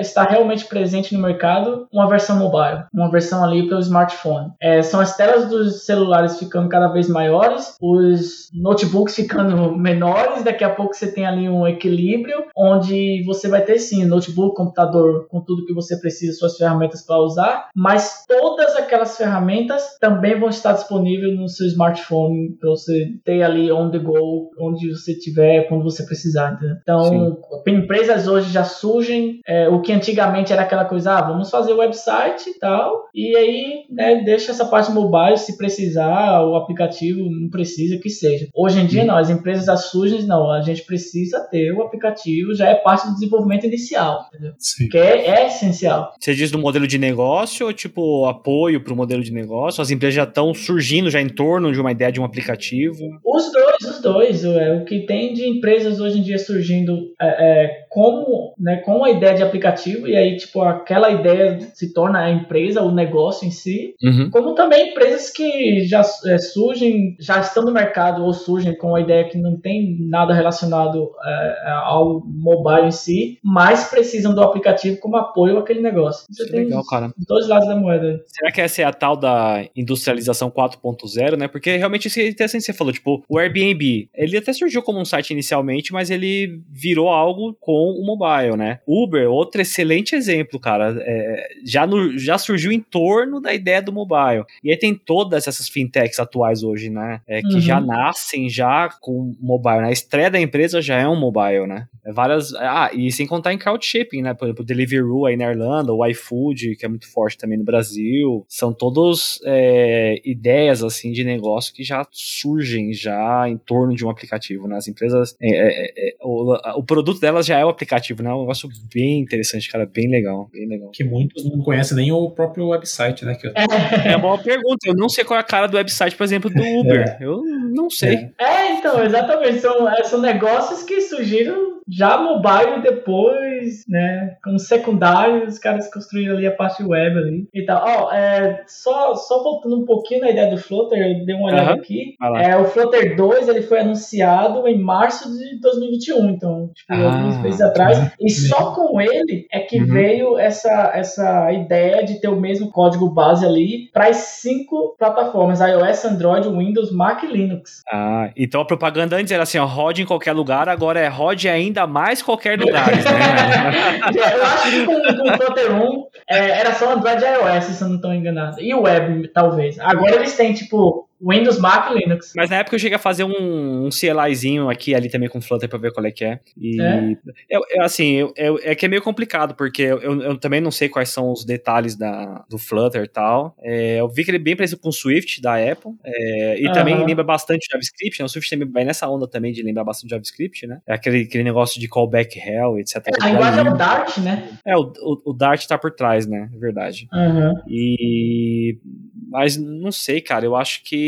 estar realmente presente no mercado, uma versão mobile, uma versão ali para o smartphone. É, são as telas dos celulares ficando cada vez maiores, os notebooks ficando menores, daqui a pouco você tem ali um equilíbrio, onde você vai ter sim notebook, computador, com tudo que você precisa, suas ferramentas para usar, mas todas aquelas ferramentas também vão estar disponíveis no seu smartphone para você ter ali on the go, onde você tiver, quando você precisar. Entendeu? Então, Sim. Empresas hoje já surgem, é, o que antigamente era aquela coisa, ah, vamos fazer o website e tal, e aí né, deixa essa parte mobile se precisar, o aplicativo não precisa que seja. Hoje em dia não, as empresas já surgem, não, a gente precisa ter o aplicativo, já é parte do desenvolvimento inicial, entendeu? Sim. Que é, é essencial. Você diz do modelo de negócio ou tipo apoio para o modelo de negócio? As empresas já estão surgindo já em torno de uma ideia de um aplicativo? Os dois, os dois. É, o que tem de empresas hoje em dia surgindo é, é, como, né, com a ideia de aplicativo, e aí, tipo, aquela ideia se torna a empresa, o negócio em si, uhum. como também empresas que já é, surgem, já estão no mercado ou surgem com a ideia que não tem nada relacionado é, ao mobile em si, mas precisam do aplicativo como apoio àquele negócio. Você é tem legal, cara. dois lados da moeda. Será que essa é a tal da industrialização 4.0? zero, né? Porque realmente isso é interessante que você falou, tipo, o Airbnb, ele até surgiu como um site inicialmente, mas ele virou algo com o mobile, né? Uber, outro excelente exemplo, cara, é, já, no, já surgiu em torno da ideia do mobile. E aí tem todas essas fintechs atuais hoje, né? É, que uhum. já nascem já com mobile, né? A estreia da empresa já é um mobile, né? É várias. Ah, e sem contar em crowdshipping, né? Por exemplo, o Deliveroo aí na Irlanda, o iFood, que é muito forte também no Brasil. São todos é, ideias, assim, de negócio que já surgem já em torno de um aplicativo, né? As empresas, é, é, é o, o, produto delas já é o, aplicativo, né? É um negócio bem interessante, cara, bem legal, bem legal. Que muitos não conhecem nem o próprio website, né? Que eu- É uma boa pergunta. Eu não sei qual é a cara do website, por exemplo, do Uber. Eu não sei. É, então, exatamente. São, é, são negócios que surgiram já mobile depois, né? Como secundário, os caras construíram ali a parte web ali e tal. Ó, é, só, só voltando um pouquinho na ideia do Flutter, eu dei uma olhada aqui. É, o Flutter 2 ele foi anunciado em março de 2021, então, tipo, Ah, alguns meses atrás. tá. E só com ele é que Uhum. veio essa, essa ideia de ter o mesmo código base ali para as cinco plataformas: iOS, Android, Windows, Mac e Linux. Ah, então a propaganda antes era assim, ó, rode em qualquer lugar, agora é rode ainda mais qualquer lugar, né? Eu acho que com, com o 1 é, era só Android e iOS, se eu não estou enganado. E o web, talvez. Agora eles têm, tipo, Windows, Mac e Linux. Mas na época eu cheguei a fazer um, um CLIzinho aqui ali também com Flutter pra ver qual é que é. E É? eu, eu, assim, eu, eu- é que é meio complicado, porque eu, também não sei quais são os detalhes da, do Flutter e tal. É, eu vi que ele é bem parecido com o Swift da Apple. é, e Aham. também lembra bastante JavaScript, né? O Swift também vai nessa onda também de lembrar bastante JavaScript, né? É aquele, aquele negócio de callback hell, etc. A linguagem é o Dart, né? É, o, o, o Dart tá por trás, né? É verdade. Aham. E. Mas não sei, cara. Eu acho que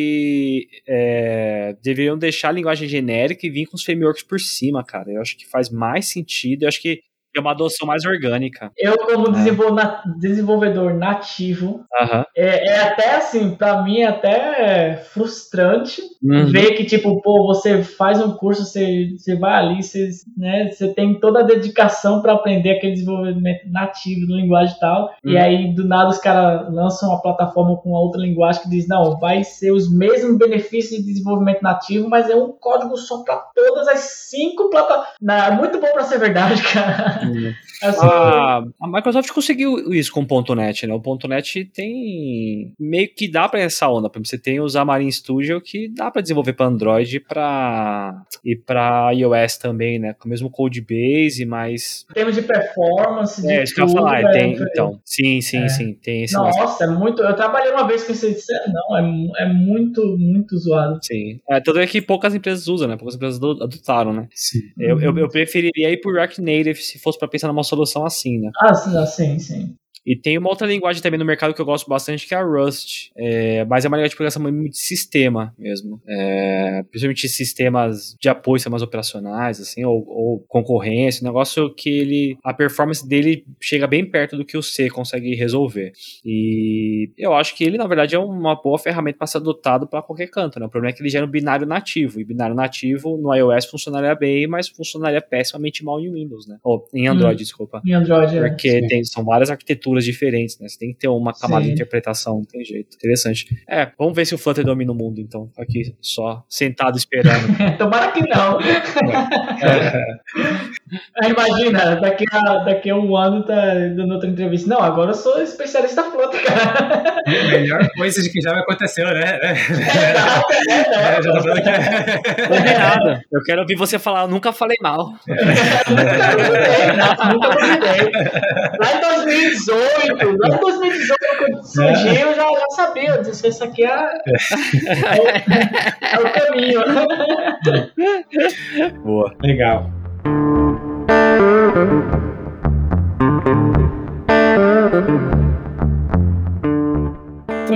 é, deveriam deixar a linguagem genérica e vir com os frameworks por cima, cara. Eu acho que faz mais sentido. Eu acho que é uma adoção mais orgânica. Eu, como É. desenvolvedor nativo, Aham. é, é até assim, pra mim é até frustrante Uhum. ver que, tipo, pô, você faz um curso, você, você vai ali, você, né, você tem toda a dedicação pra aprender aquele desenvolvimento nativo de linguagem e tal, e Uhum. aí do nada os caras lançam uma plataforma com outra linguagem que diz, não, vai ser os mesmos benefícios de desenvolvimento nativo, mas é um código só pra todas as cinco plataformas. É muito bom pra ser verdade, cara. Assim, A, a Microsoft conseguiu isso com o .NET, né? O .NET tem meio que dá pra essa onda. Por exemplo, você tem o Xamarin Studio que dá pra desenvolver pra Android e pra, e pra iOS também, né? Com o mesmo code base, mas em termos de performance, de É, isso que eu falar, é tem, então. Sim, sim, É. sim, tem esse. Nossa, é muito. Eu trabalhei uma vez com esse sério, não, é, é muito, muito zoado. Sim. É, tanto é que poucas empresas usam, né? Poucas empresas ado- adotaram, né? Sim. Eu, eu, eu preferiria ir por React Native se fosse pra pensar numa solução assim, né? Ah, sim, ah, sim, sim. E tem uma outra linguagem também no mercado que eu gosto bastante, que é a Rust. É, mas é uma linguagem de programação muito de sistema mesmo. É, principalmente sistemas de apoio, sistemas operacionais, assim, ou, ou concorrência. Um negócio que ele. A performance dele chega bem perto do que o C consegue resolver. E eu acho que ele, na verdade, é uma boa ferramenta para ser adotado para qualquer canto. Né? O problema é que ele gera um binário nativo. E binário nativo no iOS funcionaria bem, mas funcionaria pessimamente mal em Windows, né? Ou em Android, desculpa. Em Android, é. Porque tem, são várias arquiteturas diferentes, né? Você tem que ter uma camada Sim. de interpretação, não tem jeito. Interessante. É, vamos ver se o Flutter domina o mundo, então. Aqui só sentado esperando. Tomara que não. Aí Imagina, daqui a, daqui a um ano tá dando outra entrevista. Não, agora eu sou especialista flota, cara. Melhor coisa de que já aconteceu, né? Exato, é, É, né? já tô falando que Não é nada. Eu quero ouvir você falar, eu nunca falei mal. Nunca duvidei, não, nunca duvidei. Lá em 2018, lá em 2018, quando surgiu, eu já, já sabia. Eu disse, isso aqui é, é, é o caminho. Boa. Legal.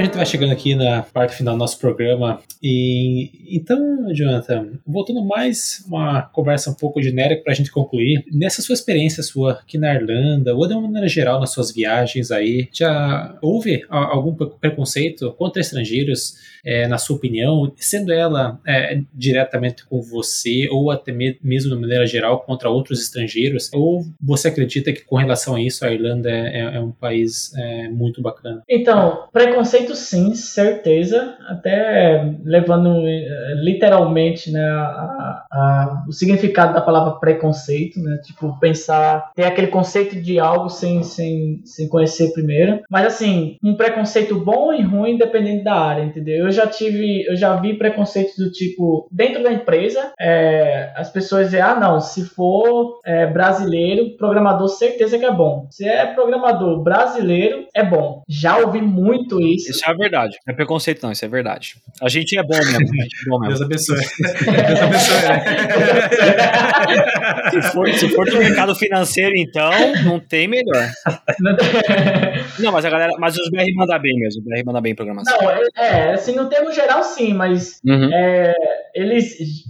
A gente vai chegando aqui na parte final do nosso programa. E então, Jonathan, voltando mais uma conversa um pouco genérica para a gente concluir. Nessa sua experiência sua aqui na Irlanda, ou de uma maneira geral nas suas viagens aí, já houve algum pre- preconceito contra estrangeiros, é, na sua opinião, sendo ela é, diretamente com você, ou até me- mesmo de maneira geral contra outros estrangeiros? Ou você acredita que com relação a isso a Irlanda é, é- é um país é, muito bacana? Então, preconceito sim, certeza. Até levando eh, literalmente né, a- a- o significado da palavra preconceito, né? Tipo, pensar, ter aquele conceito de algo sem, sem, sem conhecer primeiro. Mas assim, um preconceito bom e ruim dependendo da área, entendeu? Eu já tive, eu já vi preconceitos do tipo, dentro da empresa, é, as pessoas dizem, ah não, se for é, brasileiro, programador certeza que é bom. Se é programador brasileiro, é bom. Já ouvi muito isso. Isso é a verdade. Não é preconceito, não, isso é verdade. A gente é bom mesmo. A gente é bom Deus mesmo. abençoe. Deus abençoe. se, for, se for do mercado financeiro, então, não tem melhor. Não, mas a galera. Mas os BR manda bem mesmo. O BR manda bem em programação. Não, é, é, assim, no termo geral, sim, mas Uhum. é, eles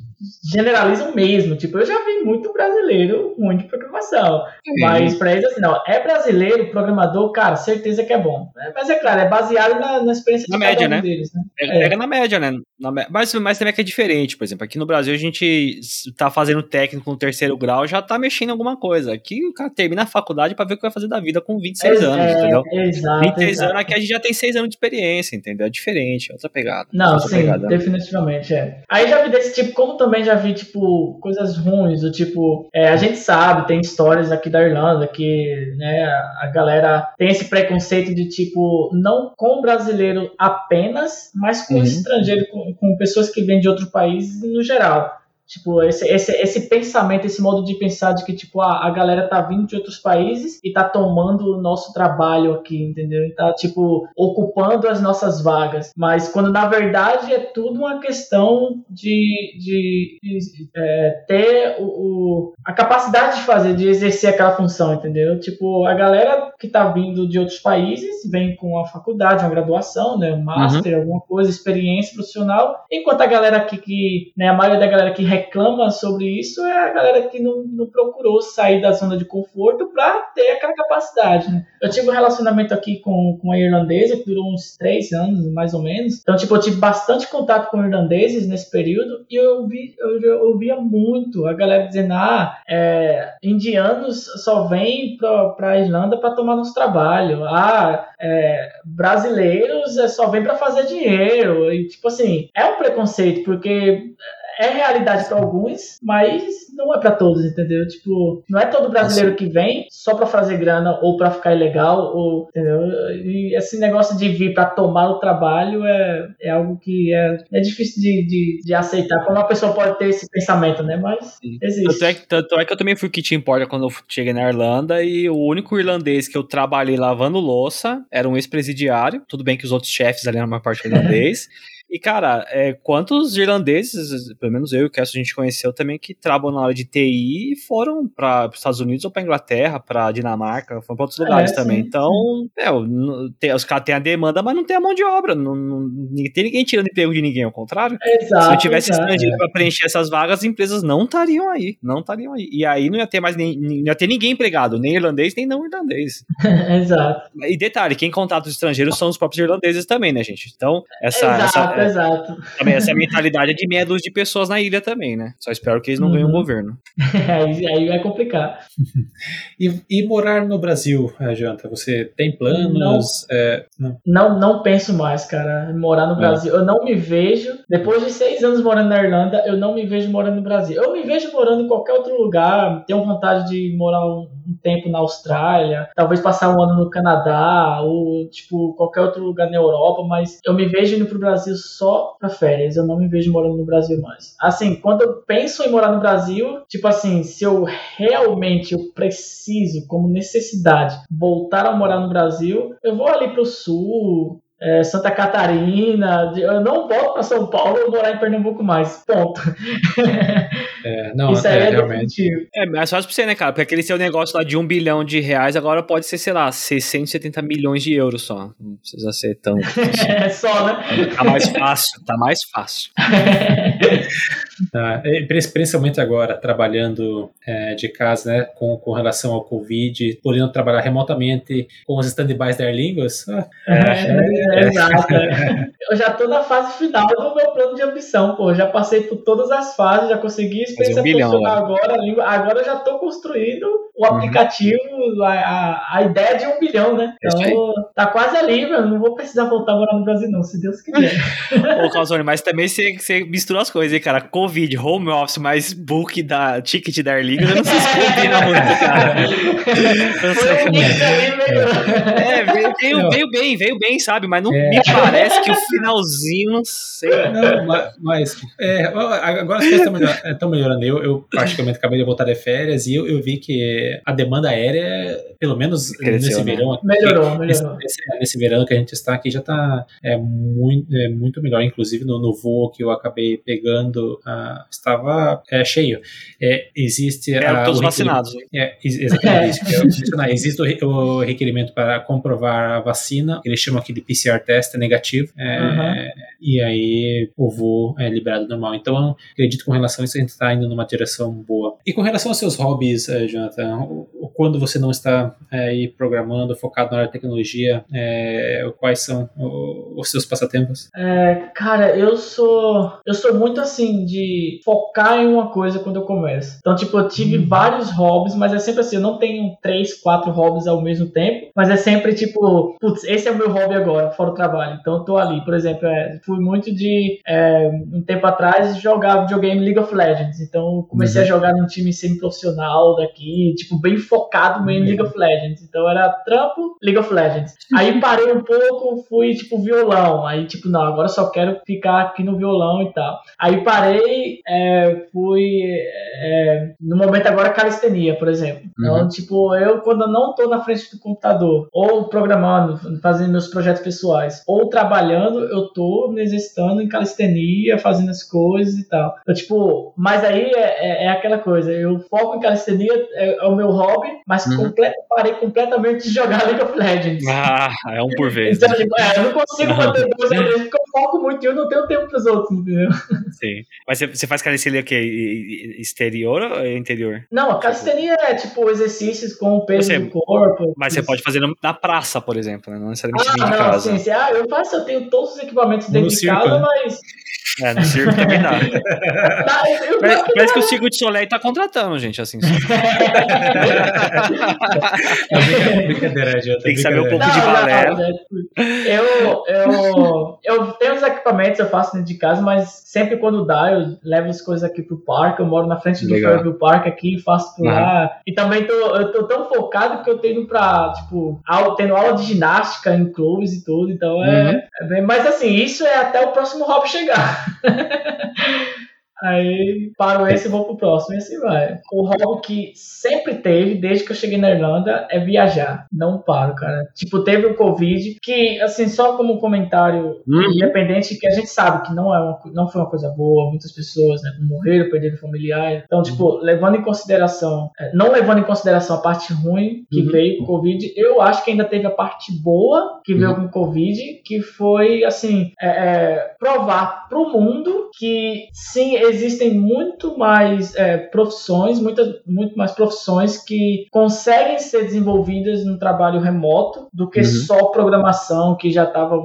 generalizam mesmo. Tipo, eu já vi muito brasileiro ruim de programação. Mas pra eles, assim, não, é brasileiro, programador, cara, certeza que é bom. É, Mas é claro, é baseado na, na experiência Na de média, cada um né? deles, né? Pega, É. pega na média, né? Mas, mas também é que é diferente, por exemplo. Aqui no Brasil a gente tá fazendo técnico no terceiro grau, já tá mexendo em alguma coisa. Aqui o cara termina a faculdade pra ver o que vai fazer da vida com 26 É, anos, é, entendeu? Exato. 26 exato. anos aqui a gente já tem 6 anos de experiência, entendeu? É diferente, é outra pegada. Não, outra sim, pegada. definitivamente é. Aí já vi desse tipo, como também já vi, tipo, coisas ruins, do tipo, é, a gente sabe, tem histórias aqui da Irlanda que, né, a galera tem esse preconceito de, tipo, não com o brasileiro apenas, mas com Uhum. estrangeiro, com, com pessoas que vêm de outro país no geral. Tipo, esse, esse, esse pensamento, esse modo de pensar de que, tipo, a, a galera tá vindo de outros países e tá tomando o nosso trabalho aqui, entendeu? E tá, tipo, ocupando as nossas vagas. Mas quando, na verdade, é tudo uma questão de, de, de, é, ter o, o- a capacidade de fazer, de exercer aquela função, entendeu? Tipo, a galera que tá vindo de outros países vem com a faculdade, uma graduação, né? Um master, alguma coisa, experiência profissional. Enquanto a galera aqui que, né, a maioria da galera que reclama sobre isso é a galera que não, não procurou sair da zona de conforto para ter aquela capacidade, né? Eu tive um relacionamento aqui com, com uma irlandesa que durou uns três anos, mais ou menos. Então, tipo, eu tive bastante contato com irlandeses nesse período e eu, vi, eu, já ouvia muito a galera dizendo, ah, é, indianos só vêm pra, pra Irlanda para tomar nosso trabalho. Ah, é, brasileiros é, só vêm para fazer dinheiro. E, tipo assim, é um preconceito, porque é realidade para alguns, mas não é para todos, entendeu? Tipo, não é todo brasileiro que vem só para fazer grana ou para ficar ilegal, ou, entendeu? E esse negócio de vir para tomar o trabalho é, é algo que é, é difícil de, de, de aceitar. Como uma pessoa pode ter esse pensamento, né? Mas existe. Tanto é, que- tanto é que eu também fui kit importa quando eu cheguei na Irlanda e o único irlandês que eu trabalhei lavando louça era um ex-presidiário. Tudo bem que os outros chefes ali eram uma parte irlandês. E, cara, é, quantos irlandeses, pelo menos eu e o Cass, a gente conheceu também, que trabalham na área de TI e foram para os Estados Unidos ou para Inglaterra, para Dinamarca, foram para outros lugares É, também. sim, então, é, o- no- tem- os caras têm a demanda, mas não tem a mão de obra. Não, não, não tem ninguém tirando emprego de ninguém, ao contrário. Exato, Se não tivesse exato. estrangeiro para preencher essas vagas, as empresas não estariam aí. Não estariam aí. E aí não ia ter mais nem, não ia ter ninguém empregado, nem irlandês, nem não irlandês. exato. E detalhe, quem contrata os estrangeiros são os próprios irlandeses também, né, gente? Então, essa, exato, essa, é, exato. também essa mentalidade é de meia dúzia de pessoas na ilha também, né? Só espero que eles não ganhem o Uhum. governo. aí, aí vai complicar. E, e morar no Brasil, eh, Janta? Você tem planos? É, não. Não, não penso mais, cara, morar no É. Brasil. Eu não me vejo, depois de seis anos morando na Irlanda, eu não me vejo morando no Brasil. Eu me vejo morando em qualquer outro lugar. Tenho vontade de morar um, um tempo na Austrália, talvez passar um ano no Canadá, ou, tipo, qualquer outro lugar na Europa, mas eu me vejo indo pro Brasil só pra férias. Eu não me vejo morando no Brasil mais. Assim, quando eu penso em morar no Brasil, tipo assim, se eu realmente eu preciso, como necessidade, voltar a morar no Brasil, eu vou ali pro sul, é, Santa Catarina, eu não volto para São Paulo ou morar em Pernambuco mais. Ponto. É, não, Isso é, aí é, realmente. definitivo. É, mais fácil pra você, né, cara? Porque aquele seu negócio lá de um bilhão de reais agora pode ser, sei lá, 670 milhões de euros só. Não precisa ser tão. É só, né? Tá mais fácil, tá mais fácil. Tá, e prin- principalmente agora, trabalhando é, de casa, né, com, com relação ao Covid, podendo trabalhar remotamente com os stand-bys da Lingus. ah, É, é, exato. é. Eu já tô na fase final do meu plano de ambição, pô. Já passei por todas as fases, já consegui experiência um bilhão, profissional agora. a língua- Agora eu já tô construindo o aplicativo, a, a, a ideia de um bilhão, né? É Então, tá quase ali, mano. Não vou precisar voltar a morar no Brasil, não, se Deus quiser. Ô, Calzone, mas também você, você misturou as coisas, hein, cara? Covid, home office, mais book da ticket da Air Liga, eu não sei se combina muito, cara. Foi um mix ali, meio- É, veio, veio, veio bem, veio bem, sabe? Mas Mas não me parece que o finalzinho, não sei. Não, mas, mas, é, agora as coisas estão melhor, estão melhorando. Eu, eu praticamente acabei de voltar de férias e eu, eu vi que a demanda aérea, pelo menos Cresceu, nesse né? verão, aqui, Melhorou, nesse, melhorou. nesse- nesse verão que a gente está aqui já está é, muito, é, muito melhor. Inclusive no, no voo que eu acabei pegando, ah, estava é, cheio. É, existe Eram ah, todos vacinados. né? é, ex- exatamente isso que eu mencionar. Existe o, o requerimento para comprovar a vacina, eles chamam aqui de PCR test, é negativo, é, Uhum. e aí o voo é liberado normal. Então, eu acredito que com relação a isso a gente está indo numa direção boa. E com relação aos seus hobbies, eh, Jonathan, quando você não está eh, aí programando, focado na área de tecnologia, eh, quais são os seus passatempos? É, cara, eu sou. Eu sou muito assim de focar em uma coisa quando eu começo. Então, tipo, eu tive Uhum. vários hobbies, mas é sempre assim, eu não tenho três, quatro hobbies ao mesmo tempo, mas é sempre tipo, putz, esse é o meu hobby agora, fora o trabalho. Então eu tô ali, por exemplo, é, fui muito de é, um tempo atrás jogar videogame League of Legends. Então comecei Uhum. a jogar num time semi-profissional daqui, tipo, bem focado mesmo em Uhum. League of Legends. Então era trampo, League of Legends. Aí parei um pouco, fui tipo violão. Aí, tipo, não, agora só quero ficar aqui no violão e tal. Aí parei, é, fui. é, no momento agora, calistenia, por exemplo. Então, tipo, eu quando eu não tô na frente do computador, ou programando, fazendo meus projetos pessoais, ou trabalhando, eu tô me exercitando em calistenia, fazendo as coisas e tal. Então, tipo, mas aí é, é- é aquela coisa, eu foco em calistenia, é, é o meu hobby, mas Uhum. parei completamente de jogar League of Legends. Ah, é um por vez. Então, tipo, é, eu não consigo manter dois ou três porque eu foco muito e eu não tenho tempo pros outros, entendeu? Sim. Mas você, você faz calistenia o quê? Exterior ou interior? Não, a calistenia é tipo exercícios com o peso Você- do corpo. Mas você Isso. pode fazer no- na praça, por exemplo, né? não necessariamente Ah, não, casa. sim, sim. Ah, eu faço, eu tenho todos os equipamentos No dentro de circo, casa, né? mas. É, no circo também dá. Eu- Parece, parece que o Circo de Soleil tá contratando, gente, assim. É brinca- brincadeira, Jonathan. Tem que saber um pouco de balé. eu, eu, eu tenho os equipamentos, eu faço dentro de casa, mas sempre quando dá, eu levo as coisas aqui pro parque. Eu moro na frente do. Fairview Park aqui, faço por Uhum. lá. E também tô, eu tô tão focado que eu tô indo pra, tipo, aula, tendo aula de ginástica em clubes e tudo. Então é, Uhum. é bem. Mas assim, isso é até o próximo hobby chegar. Aí paro esse e vou pro próximo e assim vai. O hobby que sempre teve, desde que eu cheguei na Irlanda, é viajar. Não paro, cara. Tipo, teve o Covid, que, assim, só como comentário Uhum. independente, que a gente sabe que não, é uma, não foi uma coisa boa, muitas pessoas né, morreram, perderam familiar. Então, tipo, levando em consideração, é, não levando em consideração a parte ruim que Uhum. veio com o Covid, eu acho que ainda teve a parte boa que veio com o Covid, que foi, assim, é, é, provar pro mundo que sim, existem muito mais é, profissões, muitas, muito mais profissões que conseguem ser desenvolvidas no trabalho remoto do que Uhum. só programação que já estava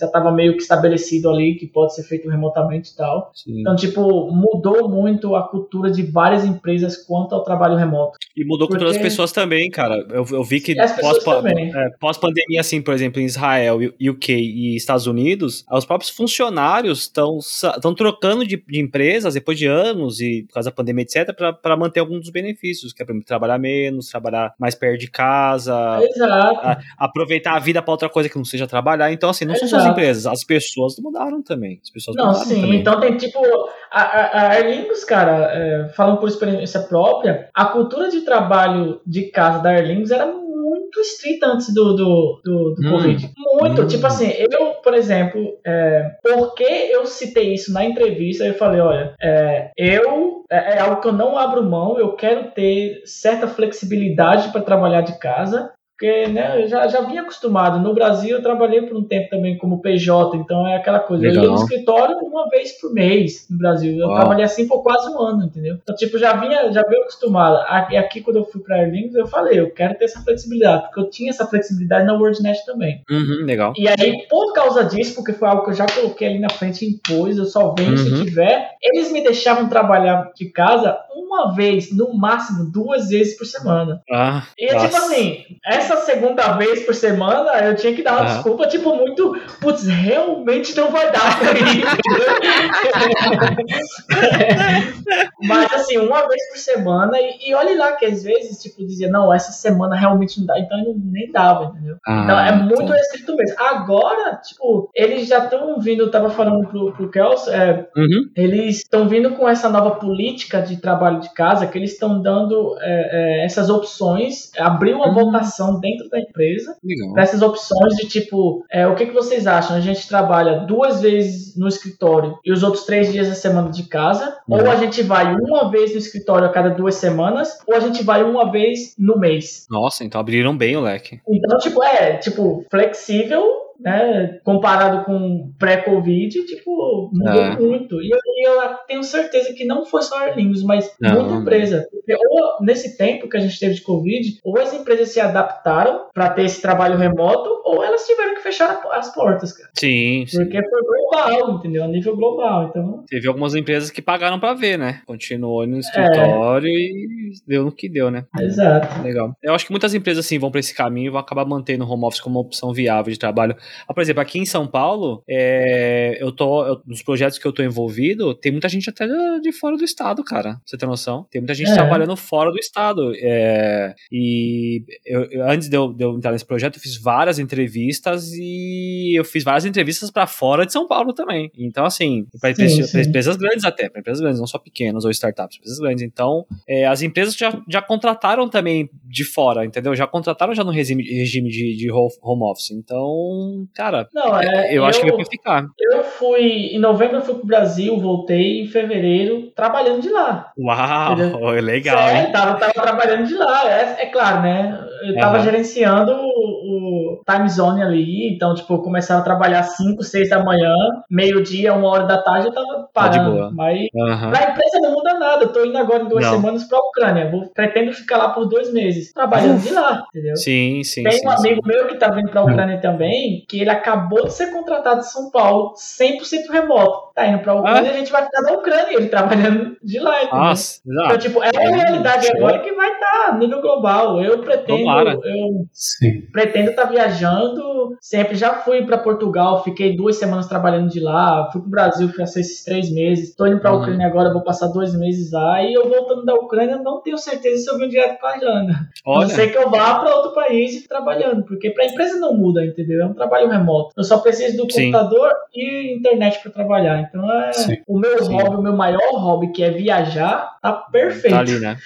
já tava meio que estabelecido ali, que pode ser feito remotamente e tal. Sim. Então, tipo, mudou muito a cultura de várias empresas quanto ao trabalho remoto. E mudou com todas as pessoas também, cara. Eu, eu vi que pós- também. é, pós-pandemia, assim, por exemplo, em Israel, UK e Estados Unidos, os próprios funcionários estão trocando de, de empresas depois de anos e por causa da pandemia, etc., para manter alguns dos benefícios, que é pra trabalhar menos, trabalhar mais perto de casa, Exato. a- aproveitar a vida para outra coisa que não seja trabalhar. Então, assim, não são só as Exato. empresas, as pessoas mudaram também. As pessoas Não, mudaram sim. também. Então tem tipo. A, a, Lingus, cara, é, falando por experiência própria, a cultura de trabalho de casa da Aer Lingus era muito estrita antes do, do, do, do Hum. Covid. Muito. Hum. Tipo assim, eu, por exemplo, é, porque eu citei isso na entrevista, eu falei, olha, é, eu. É, é algo que eu não abro mão, eu quero ter certa flexibilidade para trabalhar de casa. Porque né, eu já, já vinha acostumado. No Brasil, eu trabalhei por um tempo também como PJ, então é aquela coisa. Eu ia Legal. no escritório uma vez por mês no Brasil. Eu Uau. trabalhei assim por quase um ano, entendeu? Então, tipo, já vinha, já veio acostumado. Aqui, aqui, quando eu fui para Airlings, eu falei, eu quero ter essa flexibilidade, porque eu tinha essa flexibilidade na WordNet também. Uhum, legal. E aí, por causa disso, porque foi algo que eu já coloquei ali na frente, impôs, eu só venho se Uhum. tiver, eles me deixavam trabalhar de casa uma vez, no máximo duas vezes por semana. Ah, E é tipo assim, essa segunda vez por semana eu tinha que dar uma Aham. desculpa, tipo, muito. Putz, realmente não vai dar pra? Mas assim, uma vez por semana, e, e olhe lá que às vezes, tipo, dizia, não, essa semana realmente não dá, então eu nem dava, entendeu? Então é muito restrito mesmo. Agora, tipo, eles já estão vindo, eu tava falando pro, pro Kelso, é, Uhum. eles estão vindo com essa nova política de trabalho de casa, que eles estão dando é, é, essas opções, abriu uma Uhum. votação dentro da empresa para essas opções de tipo, é, o que, que vocês acham? A gente trabalha duas vezes no escritório e os outros três dias da semana de casa, Uhum. ou a gente vai uma vez no escritório a cada duas semanas, ou a gente vai uma vez no mês. Nossa, então abriram bem o leque. Então, tipo, é, tipo, flexível, né, comparado com pré-Covid, tipo, mudou É. muito. E eu, eu tenho certeza que não foi só a mas Não, muita empresa. Porque ou, nesse tempo que a gente teve de Covid, ou as empresas se adaptaram para ter esse trabalho remoto, ou elas tiveram que fechar as portas, cara. Sim, sim. Porque foi global, entendeu? A nível global. Então, Teve algumas empresas que pagaram pra ver, né? Continuou no escritório e deu no que deu, né? exato. Legal. Eu acho que muitas empresas assim vão pra esse caminho e vão acabar mantendo o home office como uma opção viável de trabalho. Ah, por exemplo, aqui em São Paulo, é, eu tô eu- nos projetos que eu tô envolvido, tem muita gente até de fora do estado, cara. Pra Você tem noção? Tem muita gente É. trabalhando fora do estado. É, e eu- eu- antes de eu, de eu entrar nesse projeto, eu fiz várias entrevistas e eu fiz várias entrevistas pra fora de São Paulo também. Então, assim, Sim, empresas- empresas grandes até, pra empresas grandes, não só pequenas ou startups, empresas grandes. Então, é, as empresas já, já contrataram também de fora, entendeu? Já contrataram já no regime, regime de, de ho- home office. Então, cara, Não, é, eu, acho que vai ficar. Eu fui, em novembro eu fui pro Brasil, voltei em fevereiro, trabalhando de lá. Uau, Entendeu? legal, é, tava, tava trabalhando de lá. É, é claro, né? Eu tava gerenciando o, o time zone ali, então, tipo, eu começava a trabalhar 5, 6 da manhã, meio-dia, uma hora da tarde, eu tava Tá parando. boa. Mas pra empresa não muda nada. Eu tô indo agora em duas Não. semanas pra Ucrânia. Vou, pretendo ficar lá por dois meses, trabalhando de lá, entendeu? Sim, sim, Tem sim. um sim. amigo meu que tá vindo pra Ucrânia também, que ele acabou de ser contratado de São Paulo, 100% remoto. Tá indo pra Ucrânia, a gente vai ficar na Ucrânia, ele trabalhando de lá, entendeu? Nossa, Então, exato. tipo, é uma realidade agora que vai estar a nível global. Eu pretendo, Tomara. eu Sim. pretendo estar viajando. Sempre já fui para Portugal, fiquei duas semanas trabalhando de lá. Fui pro Brasil, passei esses três meses. Tô indo pra Uhum. Ucrânia agora, vou passar dois meses lá. E eu voltando da Ucrânia, não tenho certeza se eu vim direto pra Irlanda. A Olha, não ser que eu vá para outro país e fique trabalhando, porque para a empresa não muda, entendeu? É um trabalho remoto. Eu só preciso do Sim. computador e internet para trabalhar. Então é Sim. o meu Sim. hobby, o meu maior hobby, que é viajar, tá perfeito. tá ali, né?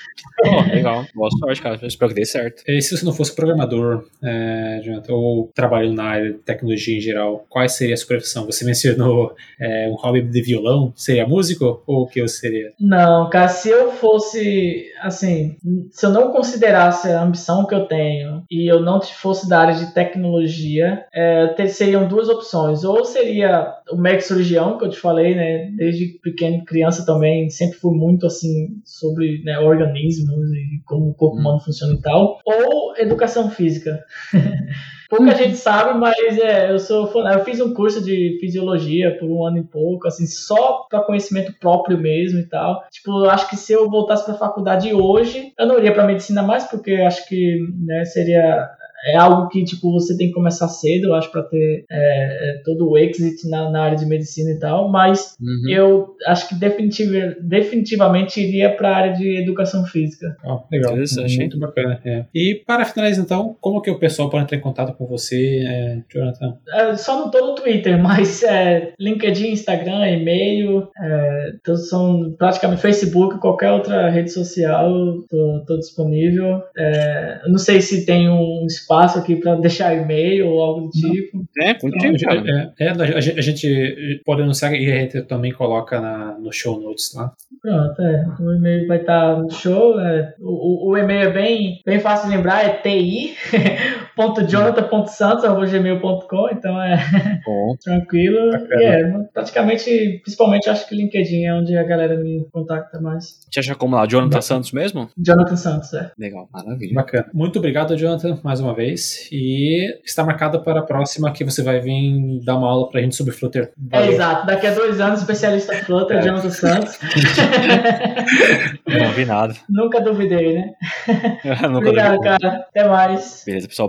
Pô, legal. Boa sorte, cara. Eu espero que dê certo. E se você não fosse programador, é, Jonathan, ou trabalhando na área de tecnologia em geral, qual seria a sua profissão? Você mencionou é, um hobby de violão, seria músico ou o que você seria? Não, cara, se eu fosse, assim, se eu não considerasse a ambição que eu tenho e eu não fosse da área de tecnologia, é, ter- seriam duas opções. Ou seria o médico cirurgião, que eu te falei, né, desde pequeno, criança também, sempre fui muito, assim, sobre né, organismos e como o corpo humano funciona e tal. Ou educação física. Pouca gente sabe, mas é, eu sou eu fiz um curso de fisiologia por um ano e pouco, assim, só para conhecimento próprio mesmo e tal. Tipo, eu acho que se eu voltasse para faculdade hoje, eu não iria para medicina mais, porque acho que né, seria é algo que tipo você tem que começar cedo, eu acho, para ter é, é, todo o exit na, na área de medicina e tal. Mas Uhum. eu acho que definitiv- definitivamente iria para a área de educação física. Ó, legal. Interessante, Muito bacana. é. E para finalizar, então, como que o pessoal pode entrar em contato com você, é, Jonathan? É, só não tô no Twitter, mas é, LinkedIn, Instagram, e-mail, é, todos são praticamente Facebook, qualquer outra rede social, tô, tô disponível. É, não sei se tem um espaço aqui para deixar e-mail ou algo do tipo. É, contigo, gente- é, é, a gente- a gente pode anunciar e a gente também coloca na, no show notes lá. Pronto, é, o e-mail vai estar no show. é, o, o- o e-mail é bem, bem fácil de lembrar, é jonathan.santos.gmail.com, então é Bom. tranquilo. Bacana. E é, praticamente, principalmente acho que o LinkedIn é onde a galera me contacta mais. Te acha como lá? Jonathan Santos mesmo? Jonathan Santos, é. Legal, maravilha. Bacana. Muito obrigado, Jonathan, mais uma vez. E está marcado para a próxima que você vai vir dar uma aula pra gente sobre Flutter. É exato, daqui a dois anos, especialista Flutter, É. Jonathan Santos. Não vi nada. Nunca duvidei, né? Nunca Obrigado, vi. cara. Até mais. Beleza, pessoal,